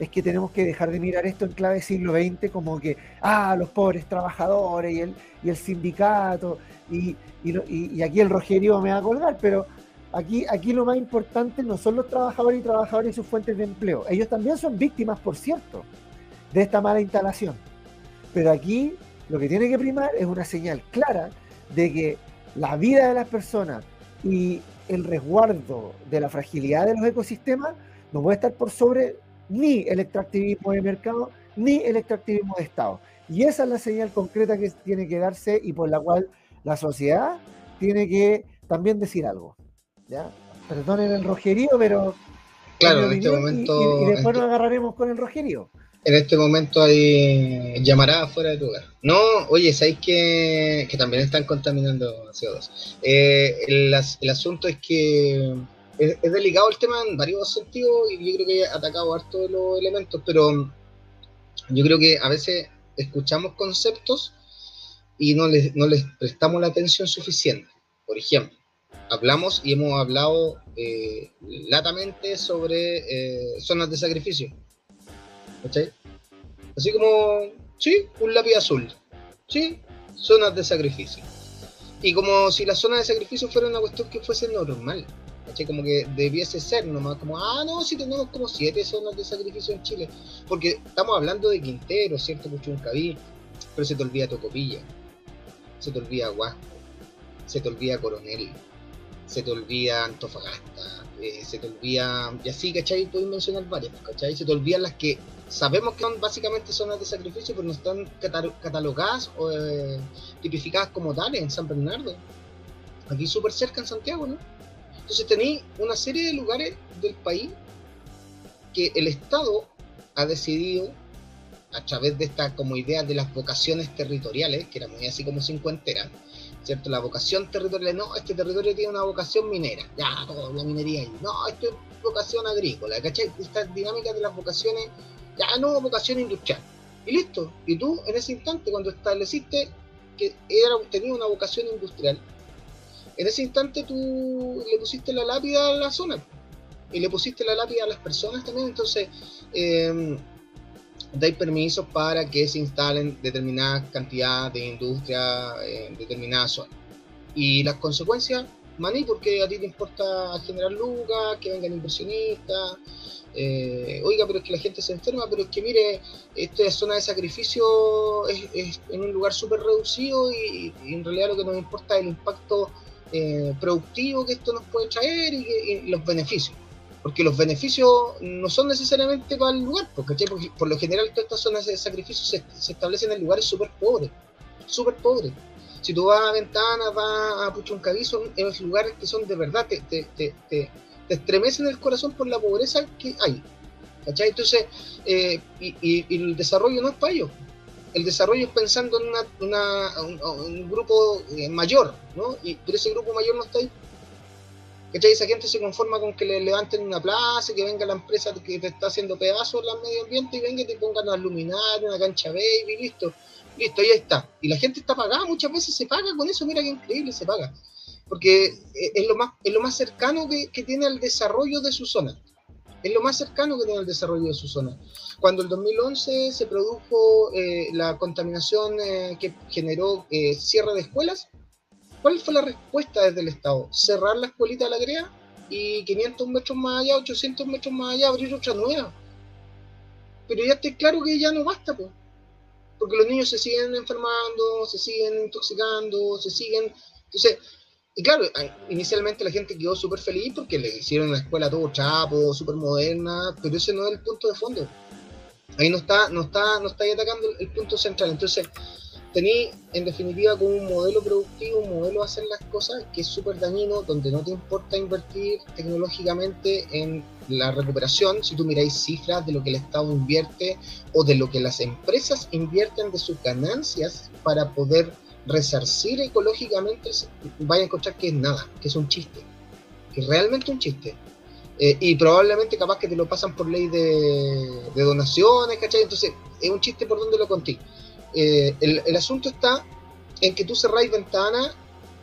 es que tenemos que dejar de mirar esto en clave siglo XX como que, ah, los pobres trabajadores y el, y el sindicato, y, y, aquí el Rogerio me va a colgar, pero aquí, aquí lo más importante no son los trabajadores y trabajadoras y sus fuentes de empleo. Ellos también son víctimas, por cierto, de esta mala instalación. Pero aquí lo que tiene que primar es una señal clara de que la vida de las personas y el resguardo de la fragilidad de los ecosistemas no puede estar por sobre ni el extractivismo de mercado ni el extractivismo de Estado. Y esa es la señal concreta que tiene que darse y por la cual la sociedad tiene que también decir algo. ¿ya? Perdonen el rojerío, pero... Claro, en este momento... Y, después nos agarraremos con el rojerío. En este momento hay llamaradas fuera de tu hogar. No, oye, ¿sabéis que, que también están contaminando CO2? Eh, el, asunto es que es, delicado el tema en varios sentidos y yo creo que he atacado harto los elementos, pero yo creo que a veces escuchamos conceptos y no les, prestamos la atención suficiente. Por ejemplo, hablamos y hemos hablado eh, latamente sobre eh, zonas de sacrificio ¿Cachai? Así como, sí, un lápiz azul. Sí, zonas de sacrificio. Y como si la zona de sacrificio fuera una cuestión que fuese normal. ¿Cachai? Como que debiese ser nomás, como, ah, no, si tenemos como siete zonas de sacrificio en Chile. Porque estamos hablando de Quintero, ¿cierto? Puchuncaví, pero se te olvida Tocopilla, se te olvida Huasco, se te olvida Coronel, se te olvida Antofagasta, eh, se te olvida, y así, ¿cachai? Puedes mencionar varias, ¿cachai? Se te olvidan las que sabemos que son básicamente zonas de sacrificio, pero no están catalogadas o eh, tipificadas como tales en San Bernardo. Aquí súper cerca en Santiago, ¿no? Entonces tenéis una serie de lugares del país que el Estado ha decidido a través de esta como idea de las vocaciones territoriales, que era muy así como cincuentera, ¿cierto? La vocación territorial, no, este territorio tiene una vocación minera, ya, la minería ahí, no, esto es vocación agrícola, ¿cachai? Esta dinámica de las vocaciones, ya no, vocación industrial. Y listo, y tú en ese instante, cuando estableciste que era, tenía una vocación industrial, en ese instante tú le pusiste la lápida a la zona y le pusiste la lápida a las personas también, entonces eh, dais permisos para que se instalen determinadas cantidades de industria en determinadas zonas. Y las consecuencias, maní, porque a ti te importa generar lucas, que vengan inversionistas. Eh, oiga, pero es que la gente se enferma, pero es que mire, esta zona de sacrificio es, en un lugar súper reducido y, en realidad lo que nos importa es el impacto eh, productivo que esto nos puede traer y los beneficios porque los beneficios no son necesariamente para el lugar, porque por lo general todas estas zonas de sacrificio se, establecen en lugares súper pobres, súper pobres. Si tú vas a Ventana, vas a Puchuncaví, son los lugares que son de verdad, te, te, te, te, estremecen el corazón por la pobreza que hay. ¿cachai? Entonces, eh, y, el desarrollo no es para ellos. El desarrollo es pensando en una, un, grupo eh, mayor, ¿no? Y, pero ese grupo mayor no está ahí ¿Cachai? Esa gente se conforma con que le levanten una plaza, que venga la empresa que te está haciendo pedazos al medio ambiente y venga y te pongan a luminaria, una cancha baby, listo. Listo, ahí está. Y la gente está pagada, muchas veces se paga con eso, mira qué increíble, se paga. Porque es lo más, es lo más cercano que, tiene al desarrollo de su zona. Es lo más cercano que tiene al desarrollo de su zona. Cuando el 2011 se produjo eh, la contaminación eh, que generó eh, cierre de escuelas, ¿Cuál fue la respuesta desde el Estado? Cerrar la escuelita de la GREA y 500 metros más allá, 800 metros más allá, abrir otra nueva. Pero ya está claro que ya no basta, pues. Porque los niños se siguen enfermando, se siguen intoxicando, se siguen. Entonces, y claro, inicialmente la gente quedó súper feliz porque le hicieron una escuela todo chapo, súper moderna, pero ese no es el punto de fondo. Ahí no está, no está, no está atacando el punto central. Entonces, tení en definitiva como un modelo productivo, un modelo de hacer las cosas que es súper dañino, donde no te importa invertir tecnológicamente en la recuperación, si tú miráis cifras de lo que el Estado invierte o de lo que las empresas invierten de sus ganancias para poder resarcir ecológicamente, vaya a encontrar que es nada, que es un chiste, que es realmente un chiste. Eh, y probablemente capaz que te lo pasan por ley de, donaciones, ¿cachai? Entonces es un chiste por donde lo conté eh, el, asunto está en que tú cerráis ventana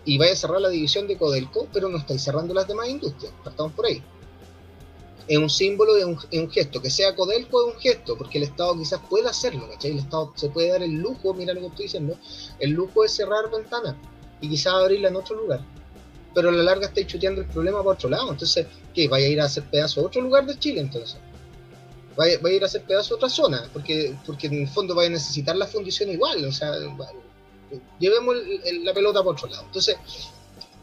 y vayas a cerrar la división de Codelco, pero no estáis cerrando las demás industrias. Partamos por ahí. Es un símbolo de un, gesto. Que sea Codelco es un gesto, porque el Estado quizás pueda hacerlo, ¿cachai? El Estado se puede dar el lujo, mira lo que estoy diciendo, el lujo de cerrar ventana y quizás abrirla en otro lugar. Pero a la larga estáis chuteando el problema por otro lado. Entonces, ¿qué? ¿Vaya a ir a hacer pedazo a otro lugar de Chile entonces? va, a ir a hacer pedazo a otra zona, porque, porque en el fondo va a necesitar la fundición igual, o sea, llevemos la pelota por otro lado. Entonces,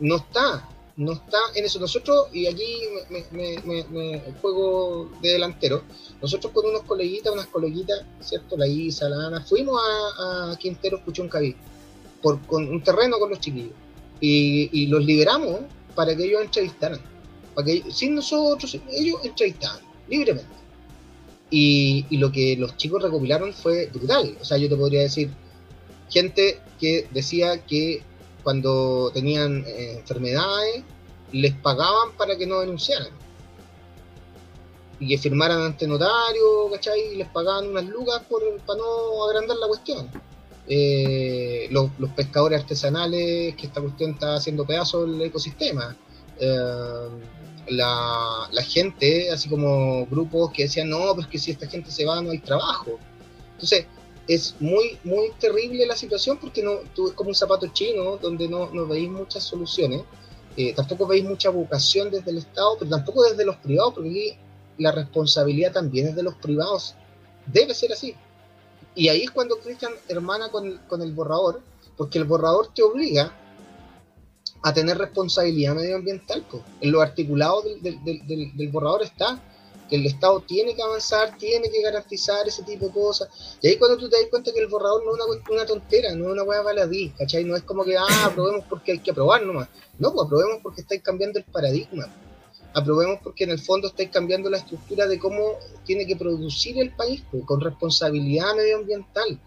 no está, no está en eso. Nosotros, y aquí me, juego de delantero, nosotros con unos coleguitas, unas coleguitas, ¿cierto? La Isa, la Ana, fuimos a, a Quintero Puchoncaví, por, con un terreno con los chiquillos, y, los liberamos para que ellos entrevistaran, para que sin nosotros, ellos entrevistaban libremente y, lo que los chicos recopilaron fue brutal. O sea, yo te podría decir, gente que decía que cuando tenían eh, enfermedades les pagaban para que no denunciaran. Y que firmaran ante notario, ¿cachai? Y les pagaban unas lucas por, para no agrandar la cuestión. Eh, los, pescadores artesanales, que esta cuestión está haciendo pedazos del ecosistema. Eh, la, gente, así como grupos que decían, no, pero es que si esta gente se va no hay trabajo. Entonces, es muy, muy terrible la situación porque no, tú es como un zapato chino donde no, no veis muchas soluciones. Eh, tampoco veis mucha vocación desde el Estado, pero tampoco desde los privados, porque la responsabilidad también es de los privados. Debe ser así. Y ahí es cuando Cristian hermana con, con el borrador, porque el borrador te obliga a tener responsabilidad medioambiental. Pues. En lo articulado del, del, del, borrador está que el Estado tiene que avanzar, tiene que garantizar ese tipo de cosas. Y ahí cuando tú te das cuenta que el borrador no es una, una tontera, no es una hueá baladí, ¿cachai? No es como que, ah, aprobemos porque hay que aprobar nomás. No, pues aprobemos porque estáis cambiando el paradigma. Aprobemos porque en el fondo estáis cambiando la estructura de cómo tiene que producir el país, pues, con responsabilidad medioambiental,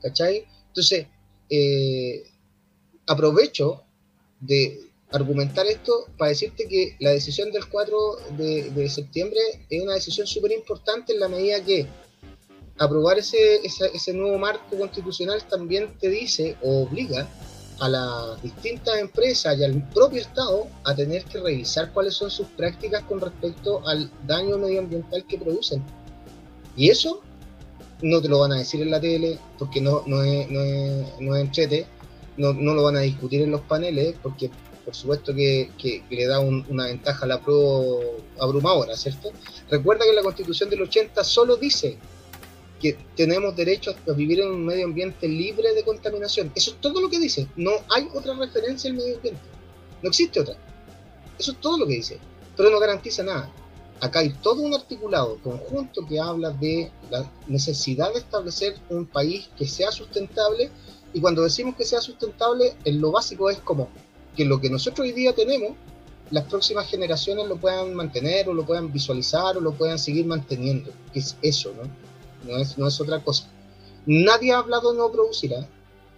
¿cachai? Entonces, eh, aprovecho de argumentar esto para decirte que la decisión del 4 de, septiembre es una decisión súper importante en la medida que aprobar ese, ese, nuevo marco constitucional también te dice o obliga a las distintas empresas y al propio Estado a tener que revisar cuáles son sus prácticas con respecto al daño medioambiental que producen. Y eso no te lo van a decir en la tele porque no, no, es, no, es, no es entrete, no, no lo van a discutir en los paneles porque por supuesto que, le da una ventaja a la pro abrumadora, ¿cierto? Recuerda que la constitución del 80 solo dice que tenemos derecho a vivir en un medio ambiente libre de contaminación. Eso es todo lo que dice. No hay otra referencia al medio ambiente. No existe otra. Eso es todo lo que dice. Pero no garantiza nada. Acá hay todo un articulado conjunto que habla de la necesidad de establecer un país que sea sustentable. Y cuando decimos que sea sustentable, en lo básico es como que lo que nosotros hoy día tenemos, las próximas generaciones lo puedan mantener o lo puedan visualizar o lo puedan seguir manteniendo, que es eso, ¿no? No es, no es otra cosa. Nadie ha hablado de no producirá,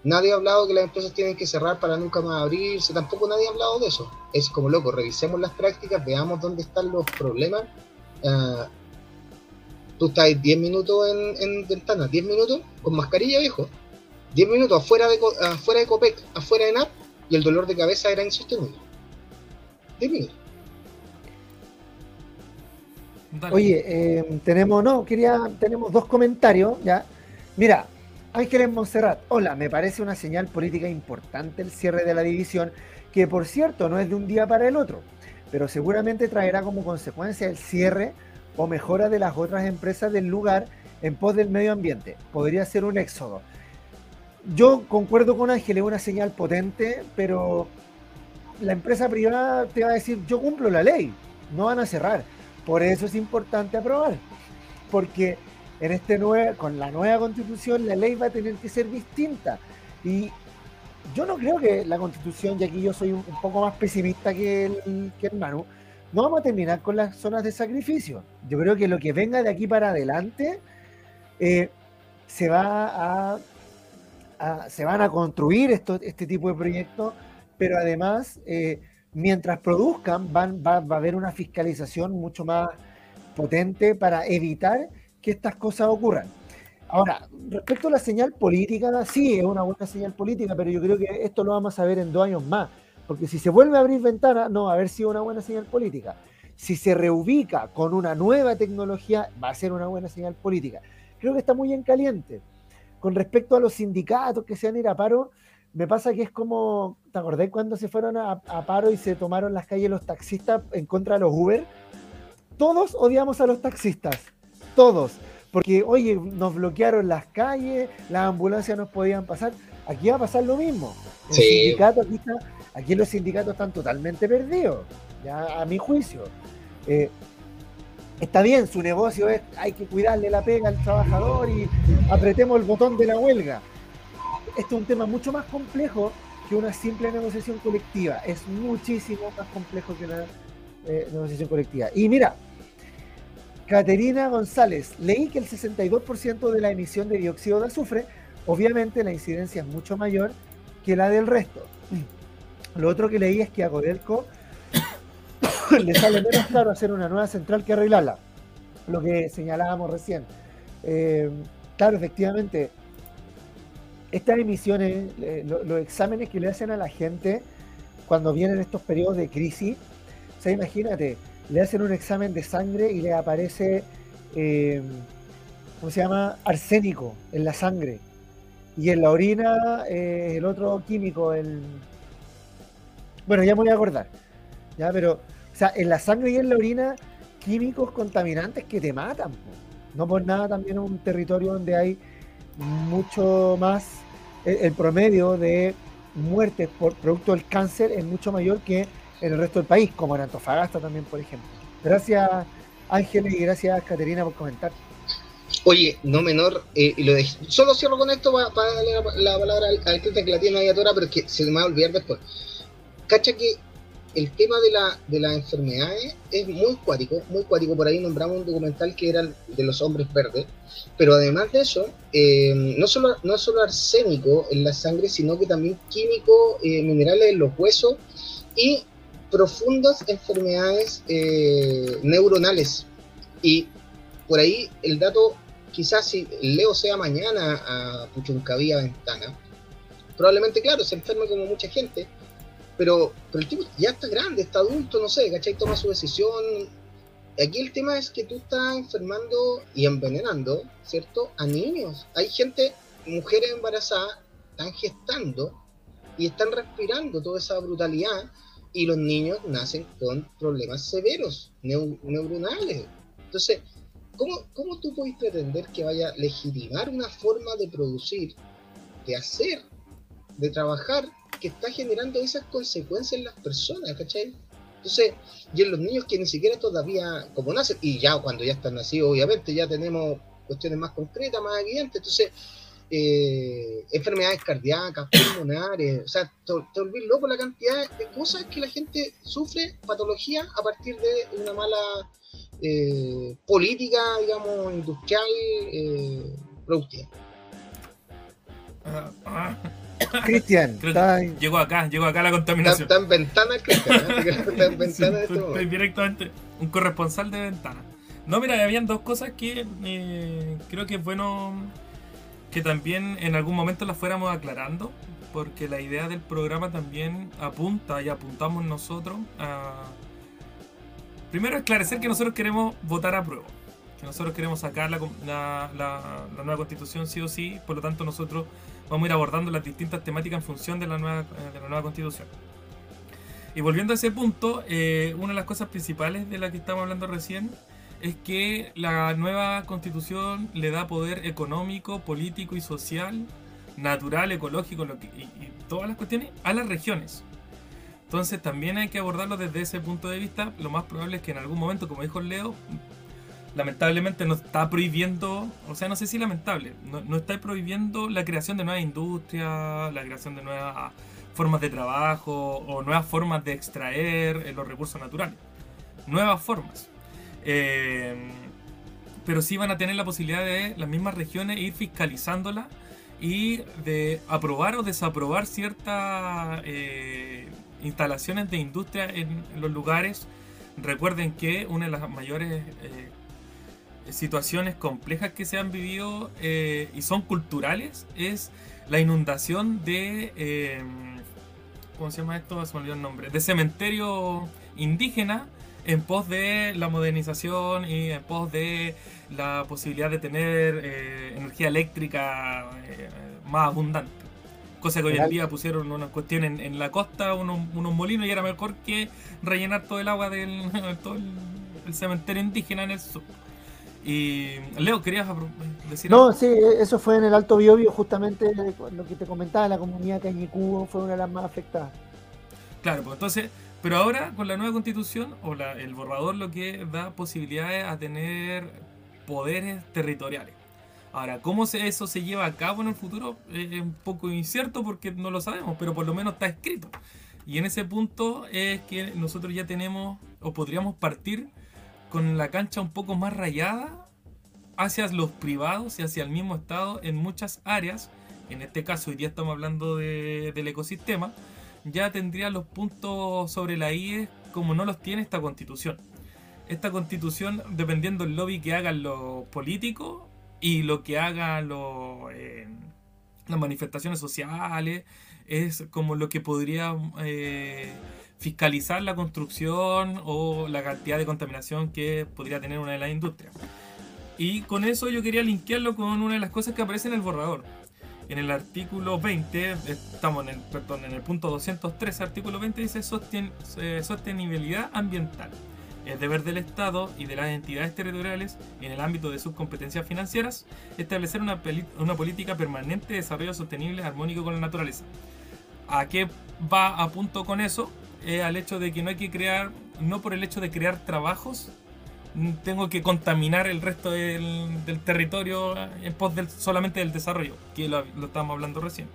nadie ha hablado que las empresas tienen que cerrar para nunca más abrirse, tampoco nadie ha hablado de eso. Es como loco, revisemos las prácticas, veamos dónde están los problemas. Uh, tú estás 10 minutos en, en, ventana, 10 minutos con mascarilla, viejo. 10 minutos afuera de, afuera de Copec, afuera de NAP, y el dolor de cabeza era insostenible. Dime. Oye, eh, tenemos, no, quería, tenemos dos comentarios, ya. Mira, Ángeles Monserrat, hola, me parece una señal política importante el cierre de la división, que por cierto no es de un día para el otro, pero seguramente traerá como consecuencia el cierre o mejora de las otras empresas del lugar en pos del medio ambiente. Podría ser un éxodo yo concuerdo con Ángel, es una señal potente, pero la empresa privada te va a decir, yo cumplo la ley, no van a cerrar. Por eso es importante aprobar, porque en este con la nueva constitución la ley va a tener que ser distinta. Y yo no creo que la constitución, y aquí yo soy un, poco más pesimista que el, que el Manu, no vamos a terminar con las zonas de sacrificio. Yo creo que lo que venga de aquí para adelante eh, se va a se van a construir este tipo de proyectos, pero además, eh, mientras produzcan, van, va, a haber una fiscalización mucho más potente para evitar que estas cosas ocurran. Ahora, respecto a la señal política, sí, es una buena señal política, pero yo creo que esto lo vamos a ver en dos años más, porque si se vuelve a abrir ventana, no va a haber sido una buena señal política. Si se reubica con una nueva tecnología, va a ser una buena señal política. Creo que está muy en caliente con respecto a los sindicatos que se van a ir a paro, me pasa que es como, ¿te acordás cuando se fueron a, paro y se tomaron las calles los taxistas en contra de los Uber? Todos odiamos a los taxistas, todos, porque oye, nos bloquearon las calles, las ambulancias no podían pasar, aquí va a pasar lo mismo. aquí, los sindicatos están totalmente perdidos, ya a mi juicio. Eh, está bien, su negocio es, hay que cuidarle la pega al trabajador y apretemos el botón de la huelga. Esto es un tema mucho más complejo que una simple negociación colectiva. Es muchísimo más complejo que una eh, negociación colectiva. Y mira, Caterina González, leí que el 62% de la emisión de dióxido de azufre, obviamente la incidencia es mucho mayor que la del resto. Lo otro que leí es que a Codelco le sale menos caro hacer una nueva central que arreglarla, lo que señalábamos recién. Eh, claro, efectivamente, estas emisiones, eh, los exámenes que le hacen a la gente cuando vienen estos periodos de crisis, o sea, imagínate, le hacen un examen de sangre y le aparece, eh, ¿cómo se llama? Arsénico en la sangre. Y en la orina, el otro químico, el... Bueno, ya me voy a acordar. Ya, pero, o sea, en la sangre y en la orina, químicos contaminantes que te matan. No por nada también un territorio donde hay mucho más, el, promedio de muertes por producto del cáncer es mucho mayor que en el resto del país, como en Antofagasta también, por ejemplo. Gracias Ángeles y gracias Caterina por comentar. Oye, no menor, eh, lo solo cierro con esto para, darle la, palabra al, al que la tiene ahí atora, pero es que se me va a olvidar después. Cacha que el tema de, la, de las enfermedades es muy cuático, muy cuático. Por ahí nombramos un documental que era de los hombres verdes. Pero además de eso, eh, no, solo, no solo arsénico en la sangre, sino que también químicos, eh, minerales en los huesos y profundas enfermedades eh, neuronales. Y por ahí el dato, quizás si Leo sea mañana a Puchuncavía Ventana, probablemente, claro, se enferme como mucha gente pero, el tipo ya está grande, está adulto, no sé, ¿cachai? Toma su decisión. Aquí el tema es que tú estás enfermando y envenenando, ¿cierto? A niños. Hay gente, mujeres embarazadas, están gestando y están respirando toda esa brutalidad y los niños nacen con problemas severos, neuronales. Entonces, ¿cómo, ¿cómo tú puedes pretender que vaya a legitimar una forma de producir, de hacer, de trabajar que está generando esas consecuencias en las personas, ¿cachai? Entonces, y en los niños que ni siquiera todavía, como nacen, y ya cuando ya están nacidos, obviamente ya tenemos cuestiones más concretas, más evidentes, entonces, eh, enfermedades cardíacas, pulmonares, o sea, te, te loco la cantidad de cosas que la gente sufre, patología, a partir de una mala eh, política, digamos, industrial, eh, productiva. Ah, ah. Cristian, llegó acá, llegó acá la contaminación. Está, en ventana, Cristian. ¿eh? Está en ventana este directamente un corresponsal de ventana. No, mira, habían dos cosas que eh, creo que es bueno que también en algún momento las fuéramos aclarando, porque la idea del programa también apunta y apuntamos nosotros a. Primero, esclarecer que nosotros queremos votar a prueba que nosotros queremos sacar la, la, nueva constitución sí o sí, por lo tanto nosotros vamos a ir abordando las distintas temáticas en función de la nueva, eh, de la nueva constitución. Y volviendo a ese punto, eh, una de las cosas principales de la que estamos hablando recién es que la nueva constitución le da poder económico, político y social, natural, ecológico y, y, todas las cuestiones a las regiones. Entonces también hay que abordarlo desde ese punto de vista. Lo más probable es que en algún momento, como dijo Leo, lamentablemente no está prohibiendo, o sea, no sé si lamentable, no, está prohibiendo la creación de nuevas industrias, la creación de nuevas formas de trabajo o nuevas formas de extraer eh, los recursos naturales. Nuevas formas. Eh, pero sí van a tener la posibilidad de las mismas regiones ir fiscalizándolas y de aprobar o desaprobar ciertas eh, instalaciones de industria en los lugares. Recuerden que una de las mayores situaciones complejas que se han vivido eh, y son culturales es la inundación de eh, ¿cómo se llama esto? se me olvidó el nombre. De cementerio indígena en pos de la modernización y en pos de la posibilidad de tener eh, energía eléctrica más abundante. Cosa que hoy en día pusieron una cuestión en, la costa unos, molinos y era mejor que rellenar todo el agua del todo el cementerio indígena en el sur y Leo, ¿querías decir No, sí, eso fue en el Alto Biobio, justamente lo que te comentaba, la comunidad Cañicubo fue una de las más afectadas. Claro, pues entonces, pero ahora con la nueva constitución o la, el borrador lo que da posibilidades a tener poderes territoriales. Ahora, ¿cómo eso se lleva a cabo en el futuro? Es un poco incierto porque no lo sabemos, pero por lo menos está escrito. Y en ese punto es que nosotros ya tenemos o podríamos partir con la cancha un poco más rayada hacia los privados y hacia el mismo Estado en muchas áreas, en este caso hoy día estamos hablando del ecosistema, ya tendría los puntos sobre la IE como no los tiene esta constitución. Esta constitución, dependiendo del lobby que hagan los políticos y lo que hagan los, eh, las manifestaciones sociales, es como lo que podría eh, fiscalizar la construcción o la cantidad de contaminación que podría tener una de las industrias. Y con eso yo quería linkearlo con una de las cosas que aparece en el borrador. En el artículo 20, estamos en el, perdón, en el punto 213, artículo 20 dice eh, sostenibilidad ambiental. Es deber del Estado y de las entidades territoriales en el ámbito de sus competencias financieras establecer una, una política permanente de desarrollo sostenible armónico con la naturaleza. ¿A qué va a punto con eso? Al hecho de que no hay que crear, no por el hecho de crear trabajos, tengo que contaminar el resto del, territorio en pos del, solamente del desarrollo, que lo, lo estábamos hablando recién.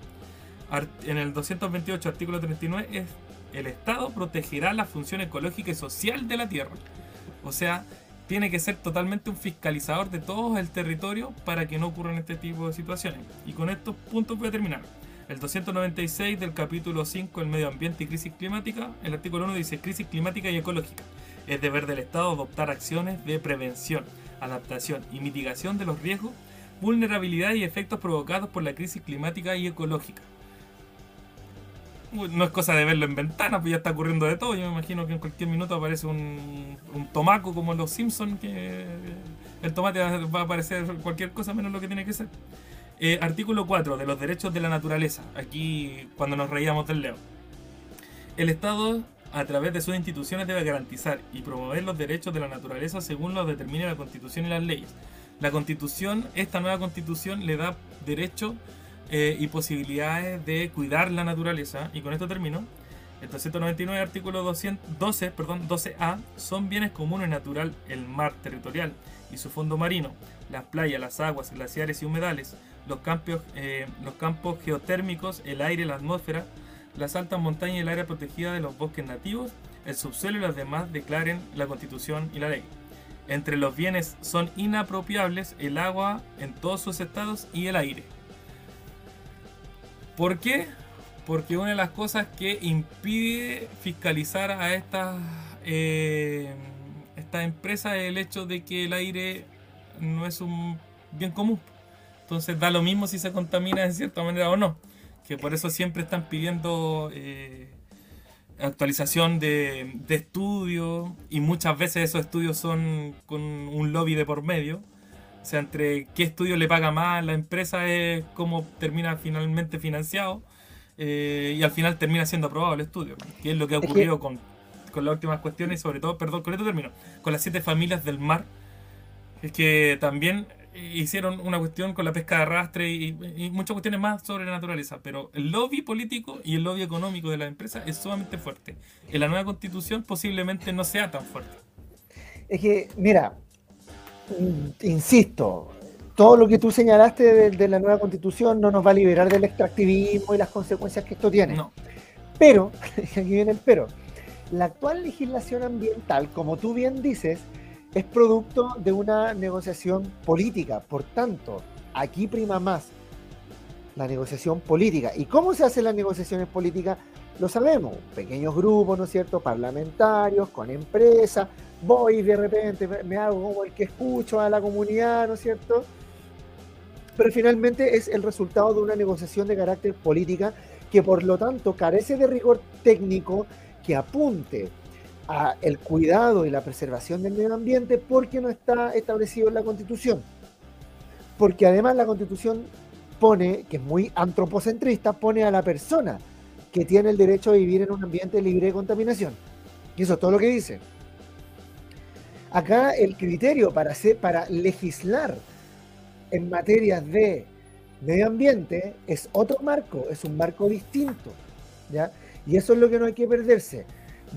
en el 228, artículo 39, es el Estado protegerá la función ecológica y social de la tierra. O sea, tiene que ser totalmente un fiscalizador de todo el territorio para que no ocurran este tipo de situaciones. Y con estos puntos voy a terminar. El 296 del capítulo 5, el medio ambiente y crisis climática, el artículo 1 dice crisis climática y ecológica. Es deber del Estado adoptar acciones de prevención, adaptación y mitigación de los riesgos, vulnerabilidad y efectos provocados por la crisis climática y ecológica. No es cosa de verlo en ventanas, pues ya está ocurriendo de todo. Yo me imagino que en cualquier minuto aparece un, un tomaco como los Simpsons, que el tomate va a aparecer cualquier cosa menos lo que tiene que ser. Eh, artículo 4 de los derechos de la naturaleza. Aquí cuando nos reíamos del Leo. El Estado, a través de sus instituciones, debe garantizar y promover los derechos de la naturaleza según lo determine la Constitución y las leyes. La Constitución, esta nueva Constitución, le da derecho eh, y posibilidades de cuidar la naturaleza. Y con esto termino. El 299, artículo 212, perdón, 12A, son bienes comunes natural el mar territorial y su fondo marino, las playas, las aguas, glaciares y humedales, los campos, eh, los campos geotérmicos, el aire, la atmósfera, las altas montañas y el área protegida de los bosques nativos, el subsuelo y los demás declaren la constitución y la ley. Entre los bienes son inapropiables el agua en todos sus estados y el aire. ¿Por qué? Porque una de las cosas que impide fiscalizar a estas, eh, empresas es el hecho de que el aire no es un bien común. Entonces da lo mismo si se contamina de cierta manera o no. Que por eso siempre están pidiendo eh, actualización de, estudios y muchas veces esos estudios son con un lobby de por medio. O sea, entre qué estudio le paga más la empresa es cómo termina finalmente financiado eh, y al final termina siendo aprobado el estudio. Que es lo que ha ocurrido con, con las últimas cuestiones y sobre todo, perdón, con esto termino, con las siete familias del mar. Es que también hicieron una cuestión con la pesca de arrastre y, muchas cuestiones más sobre la naturaleza, pero el lobby político y el lobby económico de la empresa es sumamente fuerte. En la nueva constitución posiblemente no sea tan fuerte. Es que, mira, insisto, todo lo que tú señalaste de, la nueva constitución no nos va a liberar del extractivismo y las consecuencias que esto tiene. No. Pero, aquí viene el pero, la actual legislación ambiental, como tú bien dices, es producto de una negociación política. Por tanto, aquí prima más la negociación política. ¿Y cómo se hacen las negociaciones políticas? Lo sabemos, pequeños grupos, ¿no es cierto?, parlamentarios, con empresas, voy de repente, me hago como el que escucho a la comunidad, ¿no es cierto? Pero finalmente es el resultado de una negociación de carácter política que por lo tanto carece de rigor técnico que apunte a el cuidado y la preservación del medio ambiente porque no está establecido en la Constitución. Porque además la Constitución pone, que es muy antropocentrista, pone a la persona que tiene el derecho a vivir en un ambiente libre de contaminación. Y eso es todo lo que dice. Acá el criterio para, hacer, para legislar en materias de medio ambiente es otro marco, es un marco distinto. ¿ya? Y eso es lo que no hay que perderse.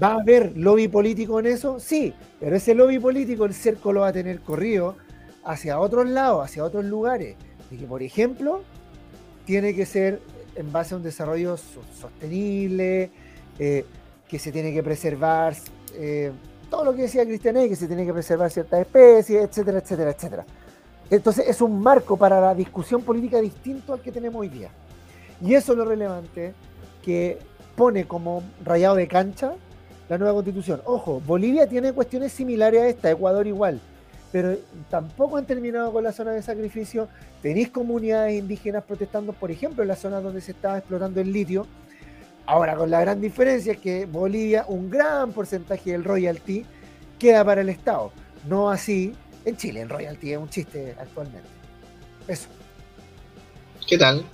¿Va a haber lobby político en eso? Sí, pero ese lobby político el cerco lo va a tener corrido hacia otros lados, hacia otros lugares. Y que, por ejemplo, tiene que ser en base a un desarrollo sostenible, eh, que se tiene que preservar eh, todo lo que decía Cristian que se tiene que preservar ciertas especies, etcétera, etcétera, etcétera. Entonces es un marco para la discusión política distinto al que tenemos hoy día. Y eso es lo relevante que pone como rayado de cancha la nueva constitución. Ojo, Bolivia tiene cuestiones similares a esta, Ecuador igual, pero tampoco han terminado con la zona de sacrificio. Tenéis comunidades indígenas protestando, por ejemplo, en la zona donde se estaba explotando el litio. Ahora, con la gran diferencia es que Bolivia, un gran porcentaje del royalty queda para el Estado. No así en Chile, el royalty es un chiste actualmente. Eso. ¿Qué tal?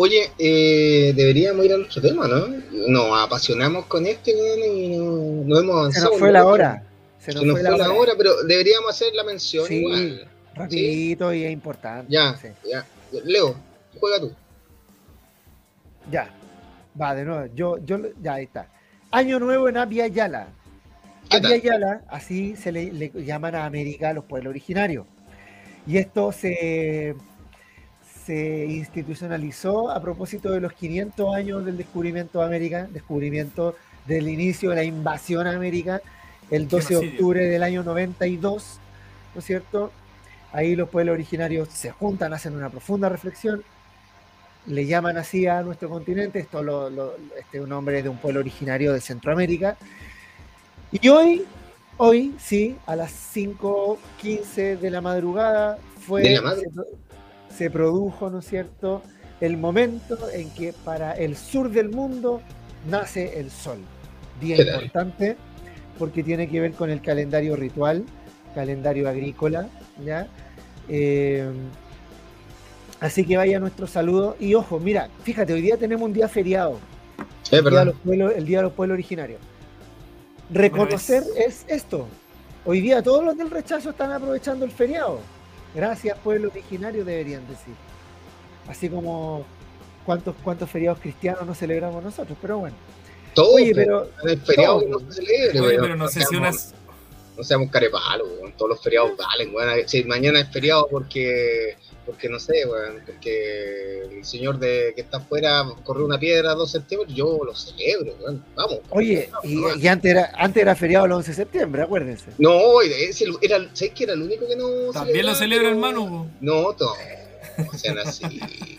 Oye, eh, deberíamos ir a nuestro tema, ¿no? Nos apasionamos con este y no, hemos avanzado. Se nos fue la hora. Se nos, fue, la, hora. pero deberíamos hacer la mención sí, igual. Rapidito y es importante. Ya, ya. Leo, juega tú. Ya. Va, de nuevo. Yo, yo, ya, ahí está. Año nuevo en Abya Yala. Abya Yala, así se le, le llaman a América los pueblos originarios. Y esto se se institucionalizó a propósito de los 500 años del descubrimiento de América, descubrimiento del inicio de la invasión a América, el 12 de octubre del año 92, ¿no es cierto? Ahí los pueblos originarios se juntan, hacen una profunda reflexión, le llaman así a nuestro continente, esto lo, este es un nombre de un pueblo originario de Centroamérica. Y hoy, hoy sí, a las 5.15 de la madrugada, fue, ¿De la madrugada? Se produjo, ¿no es cierto?, el momento en que para el sur del mundo nace el sol. Día importante porque tiene que ver con el calendario ritual, calendario agrícola, ¿ya? Eh, así que vaya nuestro saludo. Y ojo, mira, fíjate, hoy día tenemos un día feriado. el, día el, día de los pueblos originarios. Reconocer es esto. Hoy día todos los del rechazo están aprovechando el feriado. Gracias, pueblo originario, deberían decir. Así como cuántos, cuántos feriados cristianos no celebramos nosotros, pero bueno. Todos, Oye, pero. El feriado no se celebre, Oye, pero, no, sé si unas. No seamos carepalos, todos los feriados valen, bueno, si mañana es feriado porque porque no sé, bueno, porque el señor de que está afuera corrió una piedra a 2 de septiembre, yo lo celebro, bueno, vamos. Oye, y, antes, era, antes era feriado el 11 de septiembre, acuérdense. No, era, ¿sabes que era el único que no También lo celebra, hermano. No, todo. No sean así,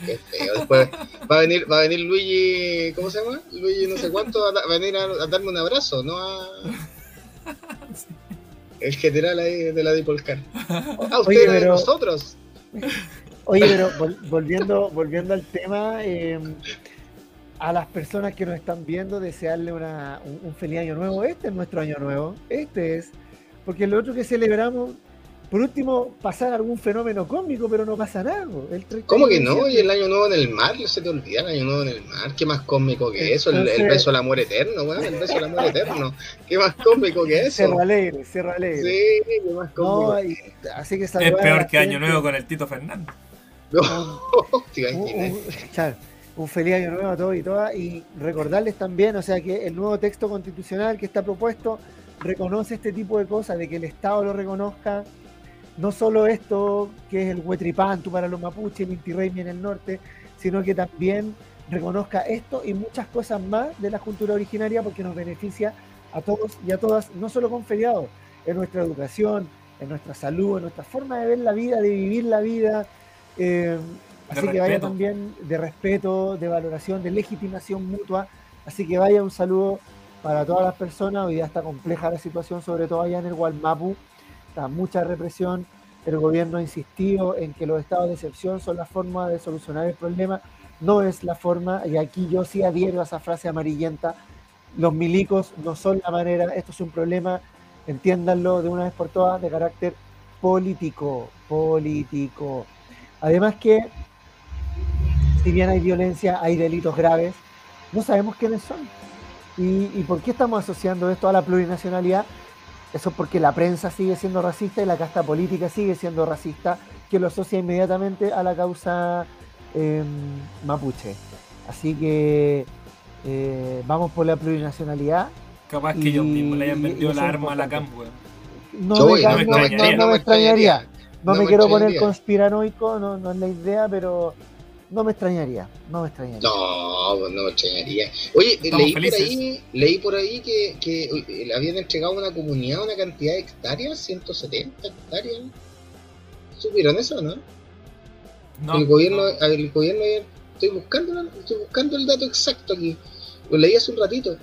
qué feo. Después va a venir, va a venir Luigi, ¿cómo se llama? Luigi no sé cuánto, va a venir a, darme un abrazo, no a... El general ahí de la Dipolcar. A ustedes, nosotros. Oye, pero volviendo, volviendo al tema, em, a las personas que nos están viendo, desearle una, un, feliz año nuevo. Este es nuestro año nuevo. Este es. Porque lo otro que celebramos, por último, pasar algún fenómeno cómico, pero no pasa nada. El ¿Cómo que no? Y el año nuevo en el mar, se te olvida el año nuevo en el mar. ¿Qué más cómico que eso? El, beso al amor eterno, bueno, el beso al amor eterno. ¿Qué más cómico que eso? Cerro Alegre, Cerro Alegre. Sí, qué más cómico. así que es peor que Año Nuevo con el Tito Fernández. un, feliz año nuevo a todos y todas y recordarles también, o sea, que el nuevo texto constitucional que está propuesto reconoce este tipo de cosas, de que el Estado lo reconozca, no solo esto que es el huetripantu para los mapuches, el inti en el norte, sino que también reconozca esto y muchas cosas más de la cultura originaria porque nos beneficia a todos y a todas, no solo con feriados, en nuestra educación, en nuestra salud, en nuestra forma de ver la vida, de vivir la vida, eh, así que vaya también de respeto, de valoración, de legitimación mutua. Así que vaya un saludo para todas las personas. Hoy día está compleja la situación, sobre todo allá en el Gualmapu. Mucha represión. El gobierno ha insistido en que los estados de excepción son la forma de solucionar el problema. No es la forma, y aquí yo sí adhiero a esa frase amarillenta. Los milicos no son la manera, esto es un problema, entiéndanlo de una vez por todas, de carácter político, político. Además que, si bien hay violencia, hay delitos graves, no sabemos quiénes son. ¿Y, por qué estamos asociando esto a la plurinacionalidad? Eso es porque la prensa sigue siendo racista y la casta política sigue siendo racista, que lo asocia inmediatamente a la causa em, mapuche. Así que eh, vamos por la plurinacionalidad. Capaz que ellos mismos le hayan vendido la arma a la campo. No, me, extrañaría. No, me, quiero poner conspiranoico, no, no, es la idea, pero no me extrañaría, no me extrañaría. No, pues no me extrañaría. Oye, leí por, ahí, leí por ahí que, que le habían entregado a una comunidad una cantidad de hectáreas, 170 hectáreas. ¿Supieron eso, no? No. El gobierno, el gobierno estoy buscando, estoy buscando el dato exacto aquí. Lo leí hace un ratito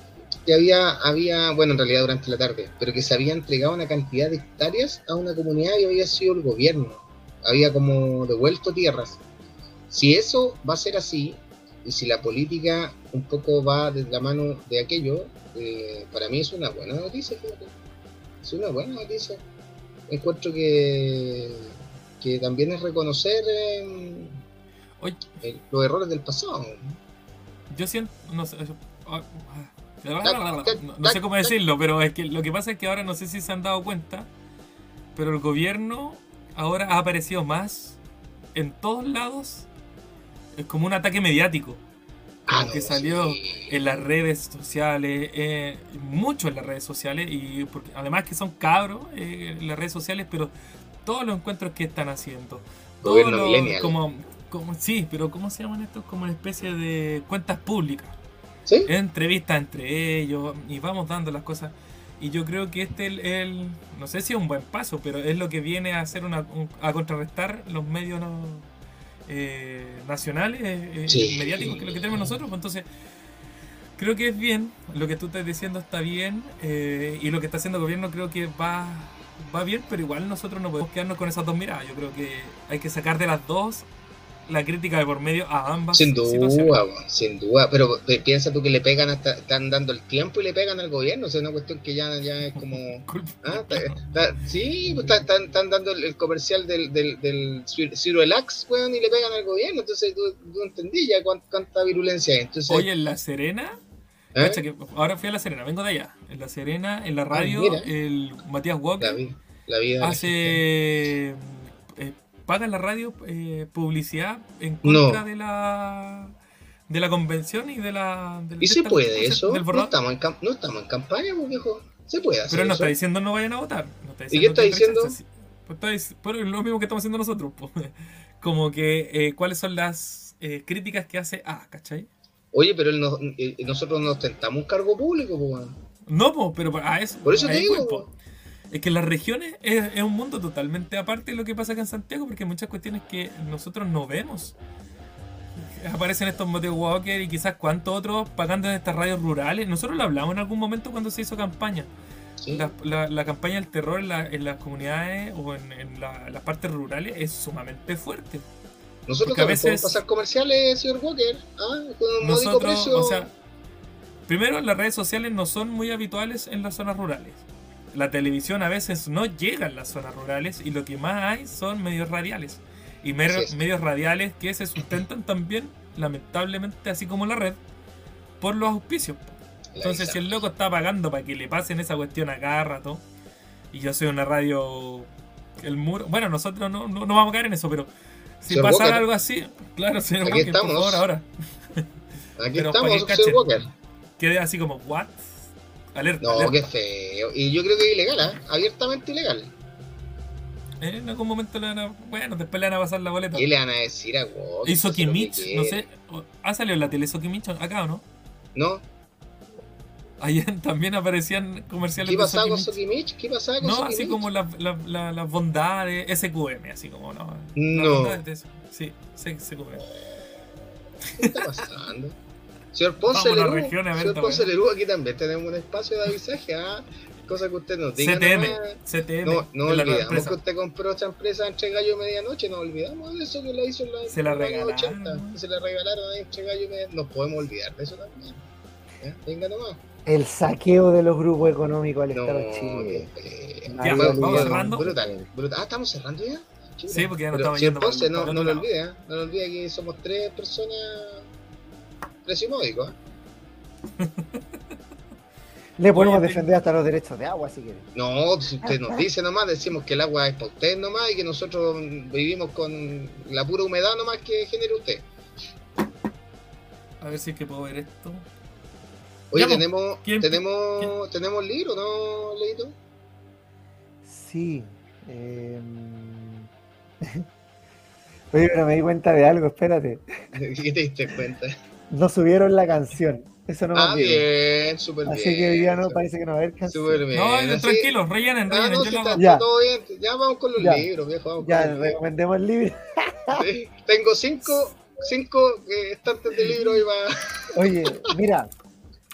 que había, había, bueno, en realidad durante la tarde, pero que se había entregado una cantidad de hectáreas a una comunidad y había sido el gobierno. Había como devuelto tierras. Si eso va a ser así, y si la política un poco va de la mano de aquello, eh, para mí es una buena noticia, Es una buena noticia. Encuentro que, que también es reconocer em, los errores del pasado. Yo siento, no sé, ah, no, sé cómo decirlo, pero es que lo que pasa es que ahora no sé si se han dado cuenta, pero el gobierno ahora ha aparecido más en todos lados. Es como un ataque mediático. Ah, que salió en las redes sociales, eh, mucho en las redes sociales, y porque además que son cabros eh, en las redes sociales, pero todos los encuentros que están haciendo. Todos los, como, como, sí, pero ¿cómo se llaman estos? Como una especie de cuentas públicas. Entrevistas entre ellos y vamos dando las cosas. Y yo creo que este el, el, no sé si es un buen paso, pero es lo que viene a hacer una, a contrarrestar los medios eh, nacionales, eh, eh, mediáticos que lo que tenemos nosotros. Pues entonces, creo que es bien, lo que tú estás diciendo está bien, y lo que está haciendo el gobierno creo que va, va bien, pero igual nosotros no podemos quedarnos con esas dos miradas. Yo creo que hay que sacar de las dos la crítica de por medio a ambas. Sin duda, sin duda. Pero piensa tú que le pegan hasta, están dando el tiempo y le pegan al gobierno. O sea, es una cuestión que ya, ya es como. ¿ah? sí, pues, están, dando el, comercial del, del, del Ciro Elax, weón, y le pegan al gobierno. Entonces tú, tú entendí ya cuánta, virulencia hay. Entonces, Oye, en La Serena. ¿Eh? Que ahora fui a La Serena, vengo de allá. En La Serena, en la ah, radio, el Matías Walker la, vida hace paga la radio eh, publicidad en contra de la de la convención y de la ¿Y se puede eso? No estamos, en no estamos en campaña, pues, viejo. Se puede hacer Pero no está diciendo no vayan a votar. ¿Y qué está diciendo? Pues está, lo mismo que estamos haciendo nosotros. Pues. Como que eh, cuáles son las eh, críticas que hace Ah, ¿cachai? Oye, pero nosotros no ostentamos un cargo público, pues. No, pues, pero a eso. Por eso te digo. Es que las regiones es, un mundo totalmente aparte de lo que pasa acá en Santiago, porque hay muchas cuestiones que nosotros no vemos. Aparecen estos Motel Walker y quizás cuántos otros pagando en estas radios rurales. Nosotros lo hablamos en algún momento cuando se hizo campaña. La, campaña del terror en, las comunidades o en, las partes rurales es sumamente fuerte. Nosotros a veces, podemos pasar comerciales, señor Walker, ¿ah? con nosotros, precio. O sea, primero, las redes sociales no son muy habituales en las zonas rurales la televisión a veces no llega a las zonas rurales y lo que más hay son medios radiales. Y medios radiales que se sustentan también, lamentablemente, así como la red, por los auspicios. Entonces, si el loco está pagando para que le pasen esa cuestión a cada rato, y yo soy una radio, el muro, bueno, nosotros no, no, vamos a caer en eso, pero si pasara algo así, claro, señor Aquí estamos. por favor, ahora. Aquí estamos, Walker. Quede así como, ¿what? No, qué feo. Y yo creo que es ilegal, ¿eh? Abiertamente ilegal. Eh, en algún momento le van a. Bueno, después le van a pasar la boleta. ¿Qué le van a decir a vos? ¿Y Sokimich? No sé. ¿Ha salido en la tele Sokimich acá o no? No. Ahí también aparecían comerciales ¿Qué pasaba con Sokimich? ¿Qué pasaba con No, así como las la, la, bondades, SQM, así como, ¿no? No. Sí, SQM. ¿Qué está pasando? Señor Ponce Lerú, señor Ponce Lerú, aquí también tenemos un espacio de avisaje, ¿ah? Cosa que usted nos diga. CTM, CTM. No, no olvidamos que usted compró esta empresa entre gallo medianoche, no olvidamos de eso que la hizo en la se la regalaron. 80, se la regalaron a entre gallo medianoche. Nos podemos olvidar de eso también. Venga nomás. El saqueo de los grupos económicos al Estado de Chile. ya, vamos cerrando. Brutal, brutal. Ah, ¿estamos cerrando ya? Sí, porque ya no estamos yendo. Ponce, no, no lo olvide, ¿eh? no lo olvide que somos tres personas precio módico. ¿eh? Le podemos defender hasta los derechos de agua si quiere. No, si usted nos dice nomás, decimos que el agua es para usted nomás y que nosotros vivimos con la pura humedad nomás que genere usted. A ver si es que puedo ver esto. Oye, tenemos, tenemos, tenemos libro, ¿no, Leito? Sí. Eh... Oye, pero me di cuenta de algo, espérate. ¿Qué te diste cuenta? No subieron la canción. Eso no Ah, me olvido. bien, súper bien. Así que hoy día no parece que no va a haber canción. Súper bien. No, así- tranquilos, rellenen, Ah, rellenen. no, yo sí, lo está. Ya. está todo bien. Ya vamos con los Ya. libros, viejo. Vamos Ya, libros. recomendemos el libro. Sí, Tengo cinco, cinco eh, estantes de libros y va. Oye, mira,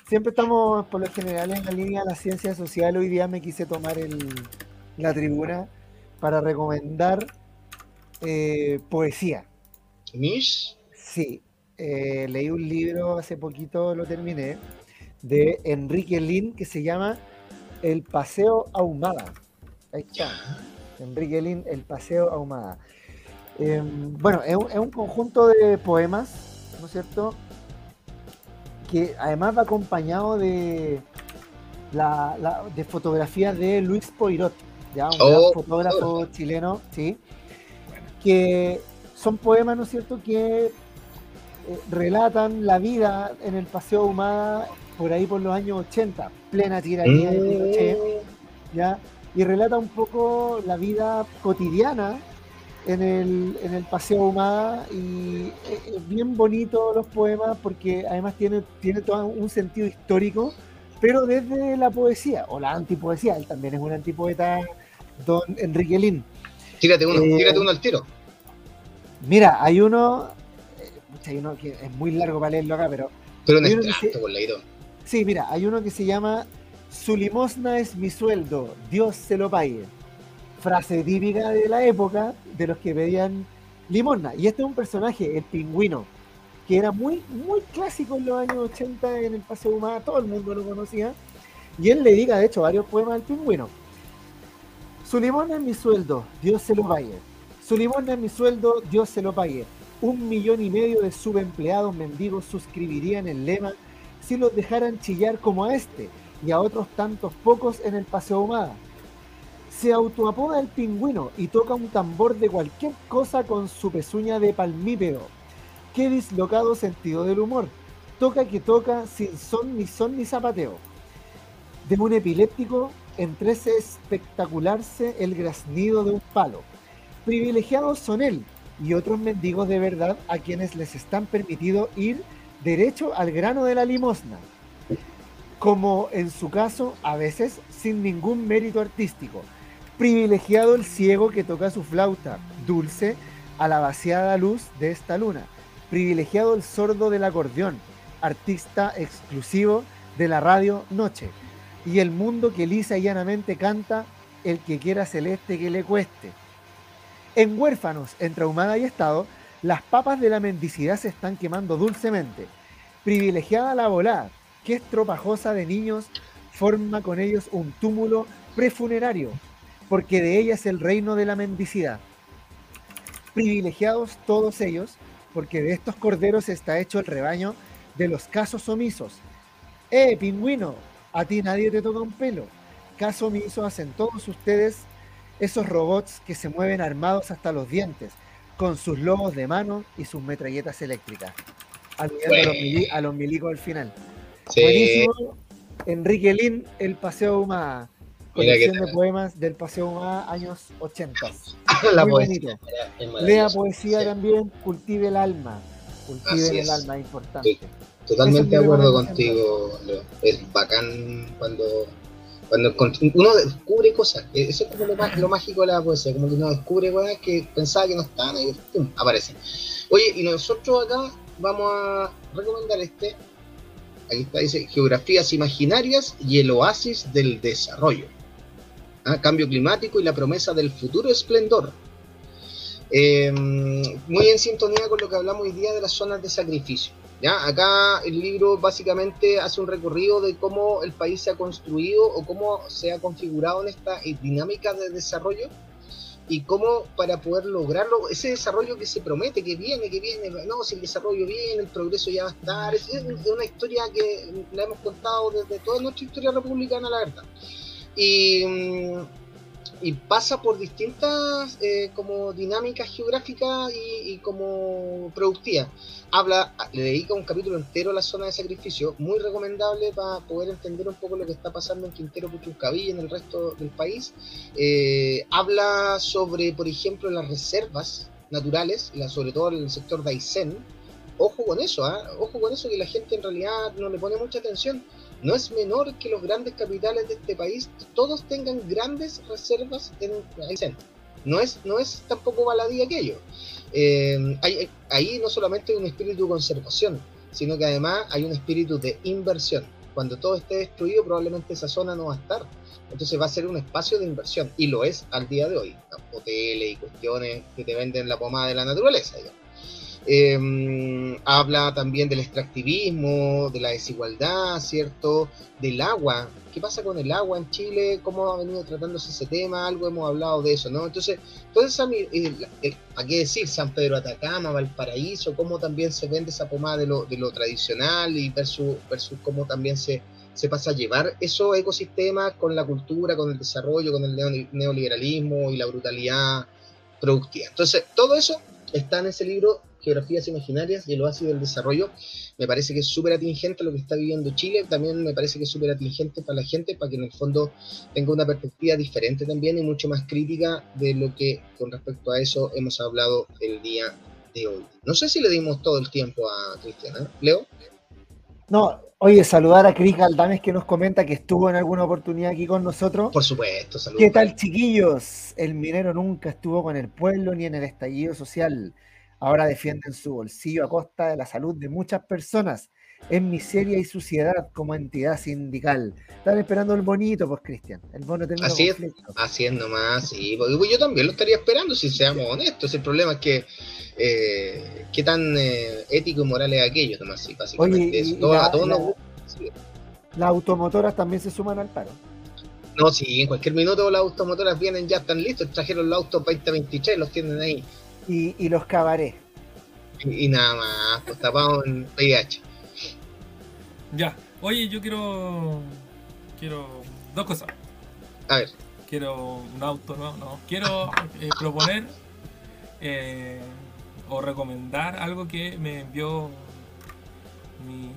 siempre estamos por lo general en la línea de la ciencia social. Hoy día me quise tomar el, la tribuna para recomendar eh, poesía. Mish. Sí, eh, leí un libro hace poquito, lo terminé, de Enrique Lin que se llama El Paseo Ahumada. Ahí está. Enrique Lin, El Paseo Ahumada. Eh, bueno, es un, es un conjunto de poemas, ¿no es cierto? Que además va acompañado de, la, la- de fotografías de Luis Poirot, ya un Oh, gran fotógrafo chileno, ¿sí? que son poemas, ¿no es cierto?, que eh, relatan la vida en el Paseo Humada por ahí por los años 80, plena tiranía de Pinochet, Mm, ¿ya? Y relata un poco la vida cotidiana en el, en el Paseo Humada y es- es bien bonito los poemas porque además tiene, tiene todo un sentido histórico, pero desde la poesía o la antipoesía, él también es un antipoeta, don Enrique Lin. Tírate uno, Eh, tírate uno al tiro. Mira, hay uno, eh, pucha, hay uno que es muy largo para leerlo acá, pero Pero un extracto, por leído. sí, mira, hay uno que se llama Su limosna es mi sueldo, Dios se lo pague. Frase típica de la época de los que pedían limosna. Y este es un personaje, el pingüino, que era muy, muy clásico en los años 80 en el Paseo Humada, todo el mundo lo conocía. Y él le dedica, de hecho, varios poemas al pingüino. Su limosna es mi sueldo, Dios se lo pague. Su limosna es mi sueldo, Dios se lo pague. Un millón y medio de subempleados mendigos suscribirían el lema si los dejaran chillar como a este y a otros tantos pocos en el Paseo Humada. Se autoapoda el pingüino y toca un tambor de cualquier cosa con su pezuña de palmípeo. Qué dislocado sentido del humor. Toca que toca sin son ni son ni zapateo. De un epiléptico entrese espectacularse el graznido de un palo. Privilegiados son él y otros mendigos de verdad a quienes les están permitido ir derecho al grano de la limosna, como en su caso a veces sin ningún mérito artístico. Privilegiado el ciego que toca su flauta, dulce a la vaciada luz de esta luna. Privilegiado el sordo del acordeón, artista exclusivo de la radio Noche. Y el mundo que lisa y llanamente canta el que quiera celeste que le cueste. En huérfanos, entre ahumada y estado, las papas de la mendicidad se están quemando dulcemente. Privilegiada la volada, que es tropajosa de niños, forma con ellos un túmulo prefunerario, porque de ella es el reino de la mendicidad. Privilegiados todos ellos, porque de estos corderos está hecho el rebaño de los casos omisos. ¡Eh, pingüino! A ti nadie te toca un pelo. Caso omiso hacen todos ustedes esos robots que se mueven armados hasta los dientes, con sus lobos de mano y sus metralletas eléctricas. Aludiendo a los, mili- a los milicos al final. Sí. Buenísimo. Enrique Lin, El Paseo Humada. Colección de poemas del Paseo Humada, años 80. la Muy poesía. Lea poesía Sí, también, cultive el alma. Cultive Así el es. alma, importante. Sí. Totalmente de acuerdo contigo, Leo. Es bacán cuando, cuando uno descubre cosas. Eh, Eso es como lo, mágico de la poesía, como que uno descubre cosas que pensaba que no estaban y ¡pum! aparecen. Oye, y nosotros acá vamos a recomendar este. Aquí está, dice Geografías Imaginarias y el Oasis del Desarrollo. Ah, Cambio climático y la promesa del futuro esplendor. Eh, muy en sintonía con lo que hablamos hoy día de las zonas de sacrificio. ¿Ya? Acá el libro básicamente hace un recorrido de cómo el país se ha construido o cómo se ha configurado en esta eh, dinámica de desarrollo y cómo para poder lograrlo, ese desarrollo que se promete, que viene, que viene, no, si el desarrollo viene, el progreso ya va a estar, es, una historia que la hemos contado desde toda nuestra historia republicana, la verdad. Y, mm, y pasa por distintas eh, como dinámicas geográficas y, como productivas. Habla, le dedica un capítulo entero a la zona de sacrificio, muy recomendable para poder entender un poco lo que está pasando en Quintero Puchuncaví y en el resto del país. Eh, habla sobre, por ejemplo, las reservas naturales, sobre todo en el sector Daisen, ojo con eso, ¿ah? ojo con eso que la gente en realidad no le pone mucha atención. No es menor que los grandes capitales de este país todos tengan grandes reservas en Daisen. No es, no es tampoco baladí aquello. Eh, ahí no solamente hay un espíritu de conservación, sino que además hay un espíritu de inversión. Cuando todo esté destruido, probablemente esa zona no va a estar. Entonces va a ser un espacio de inversión, y lo es al día de hoy. Hoteles y cuestiones que te venden la pomada de la naturaleza. Em, habla también del extractivismo, de la desigualdad, ¿cierto? Del agua. ¿Qué pasa con el agua en Chile? ¿Cómo ha venido tratándose ese tema? Algo hemos hablado de eso, ¿no? Entonces, entonces a ¿a qué decir? San Pedro Atacama, Valparaíso, cómo también se vende esa pomada de lo, de lo tradicional y versus, versus cómo también se, se pasa a llevar esos ecosistemas con la cultura, con el desarrollo, con el neoliberalismo y la brutalidad productiva. Entonces, todo eso está en ese libro Geografías Imaginarias y el oasis del desarrollo. Me parece que es súper atingente lo que está viviendo Chile, también me parece que es súper atingente para la gente, para que en el fondo tenga una perspectiva diferente también y mucho más crítica de lo que con respecto a eso hemos hablado el día de hoy. No sé si le dimos todo el tiempo a Cristiana. ¿eh? Leo. No, oye, saludar a Cris Galdames que nos comenta que estuvo en alguna oportunidad aquí con nosotros. Por supuesto, saludos. ¿Qué tal, chiquillos? El minero nunca estuvo con el pueblo ni en el estallido social ahora defienden su bolsillo a costa de la salud de muchas personas en miseria y suciedad como entidad sindical. Están esperando el bonito, pues, Cristian. El bono Así es, haciendo más, sí. Yo también lo estaría esperando, si seamos honestos. El problema es que eh, qué tan eh, ético y moral es aquello, nomás, sí, básicamente. las automotoras también se suman al paro. No, sí, en cualquier minuto las automotoras vienen, ya están listos, trajeron los autos 2023, los tienen ahí y, los cabaré. Y, nada más, pues tapado en PH. Ya, oye, yo quiero. Quiero. Dos cosas. A ver. Quiero un auto, no, no. Quiero eh, proponer eh, o recomendar algo que me envió mi,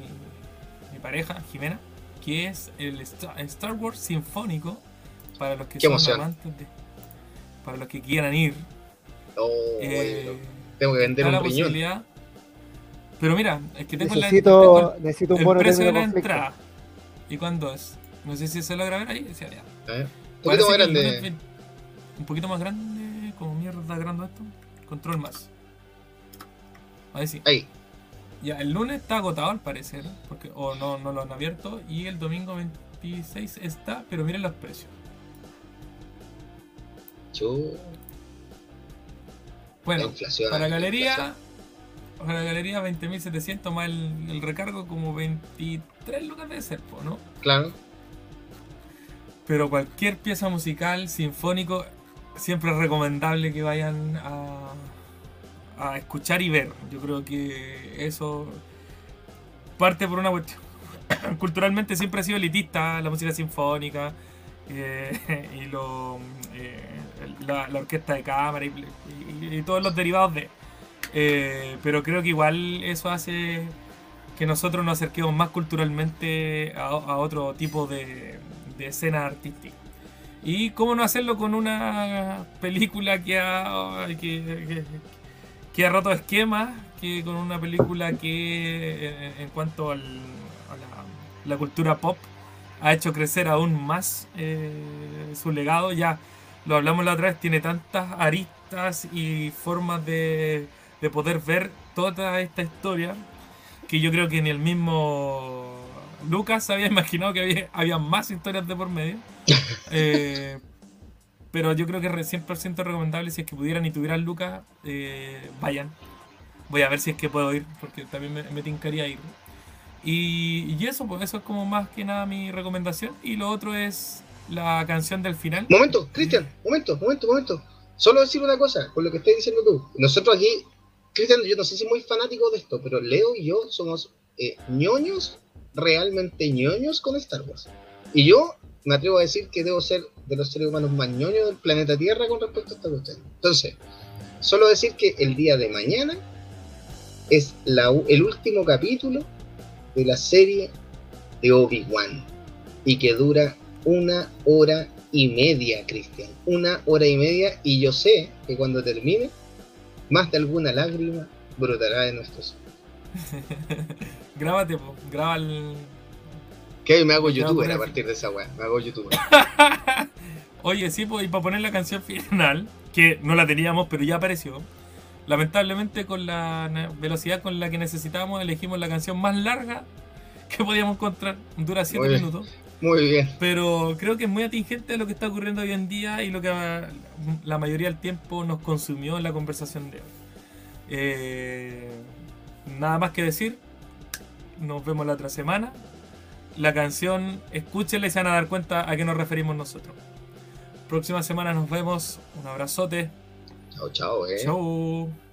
mi pareja, Jimena, que es el Star, Wars Sinfónico para los que son amantes de. Para los que quieran ir Oh, eh, tengo que vender un riñón. Pero mira, es que tengo necesito, la, necesito un el precio de la entrada. ¿Y cuándo es? No sé si se logra ver ahí. Decía, ya. Un poquito más grande. Un poquito más grande, como mierda grande esto. Control más. Ahí sí. Ahí. Ya, el lunes está agotado al parecer, porque o no, no lo han abierto. Y el domingo 26 está, pero miren los precios. Bueno, para galería, para galería 20.700 más el, recargo como 23 lucas de ser, ¿no? Claro. Pero cualquier pieza musical, sinfónico, siempre es recomendable que vayan a, a escuchar y ver. Yo creo que eso parte por una cuestión. Culturalmente siempre ha sido elitista la música sinfónica eh, y lo, eh, la, orquesta de cámara y, todos los derivados de. Eh, pero creo que igual eso hace que nosotros nos acerquemos más culturalmente a, otro tipo de, escena artística. Y cómo no hacerlo con una película que ha, que, ha roto esquemas, que con una película que en, cuanto a la, cultura pop ha hecho crecer aún más eh, su legado. Ya lo hablamos la otra vez, tiene tantas aristas y formas de, poder ver toda esta historia que yo creo que ni el mismo Lucas había imaginado que había, más historias de por medio. Eh, pero yo creo que es 100% recomendable si es que pudieran y tuvieran Lucas, eh, vayan. Voy a ver si es que puedo ir, porque también me, me tincaría ir. Y, y, eso, pues eso es como más que nada mi recomendación. Y lo otro es la canción del final. Momento, Cristian, momento, momento, momento. Solo decir una cosa con lo que estás diciendo tú. Nosotros aquí, Cristian, yo no sé si muy fanático de esto, pero Leo y yo somos eh, ñoños, realmente ñoños con Star Wars. Y yo me atrevo a decir que debo ser de los seres humanos más ñoños del planeta Tierra con respecto a esta cuestión. Entonces, solo decir que el día de mañana es el último capítulo de la serie de Obi-Wan y que dura una hora y media, Cristian. Una hora y media y yo sé que cuando termine más de alguna lágrima brotará de nuestros Grábate, po. graba el. Que me hago youtuber a partir de esa weá. Me hago youtuber. Oye, sí, y para poner la canción final, que no la teníamos, pero ya apareció. Lamentablemente, con la velocidad con la que necesitábamos, elegimos la canción más larga que podíamos encontrar. Dura 7 Muy bien. minutos. Muy bien. Pero creo que es muy atingente a lo que está ocurriendo hoy en día y lo que ah, la mayoría del tiempo nos consumió en la conversación de hoy. Eh, nada más que decir. Nos vemos la otra semana. La canción, escúchenla y se van a dar cuenta a qué nos referimos nosotros. Próxima semana nos vemos. Un abrazote. Chao, chao, eh. Chau.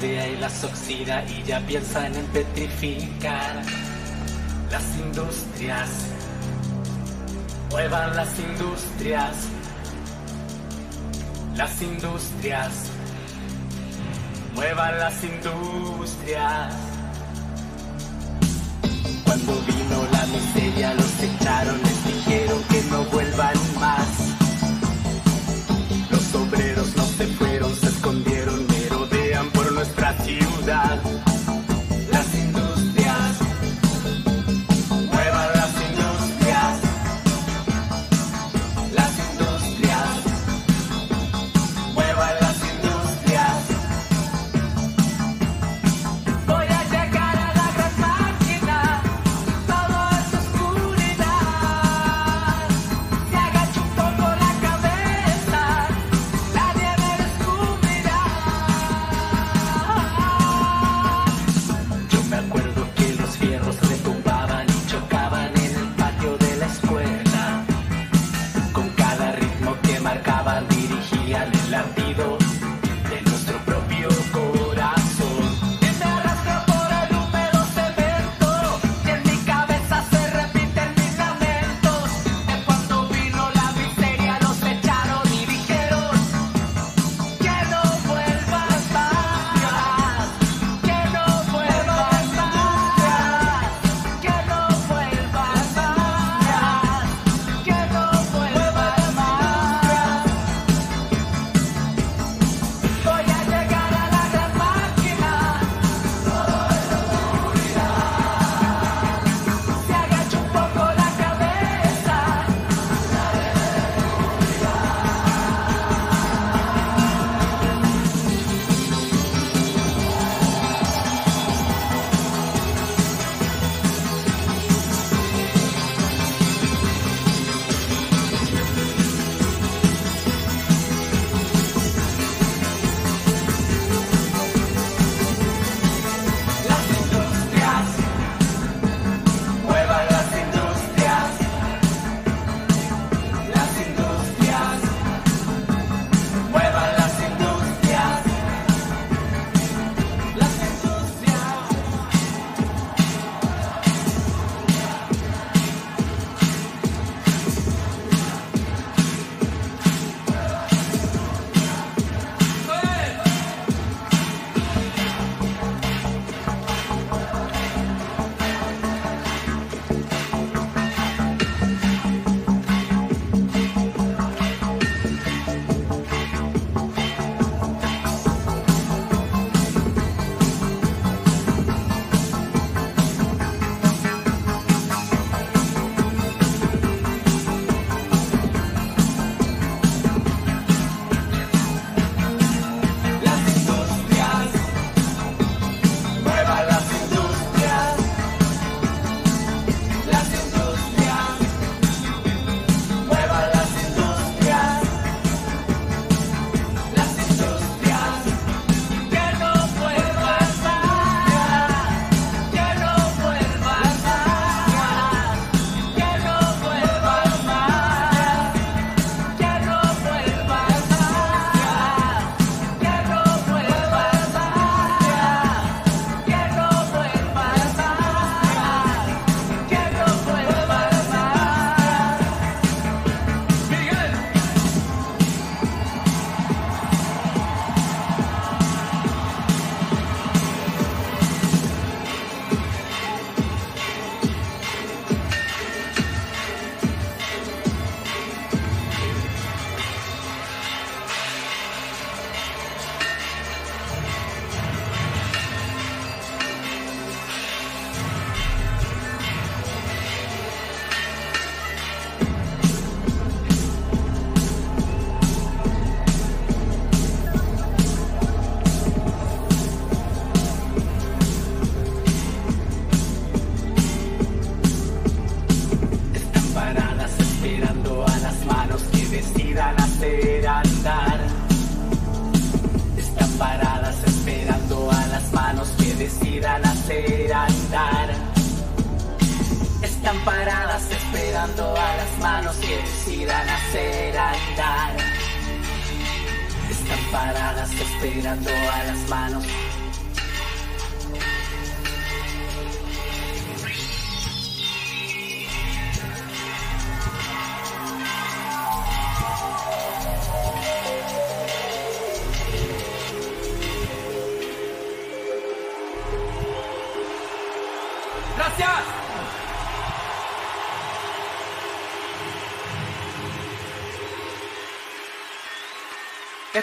Y las oxida y ya piensan en petrificar. Las industrias, muevan las industrias. Las industrias, muevan las industrias. Cuando vino la miseria los echaron, les dijeron que no vuelvan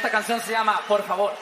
Esta canción se llama Por favor.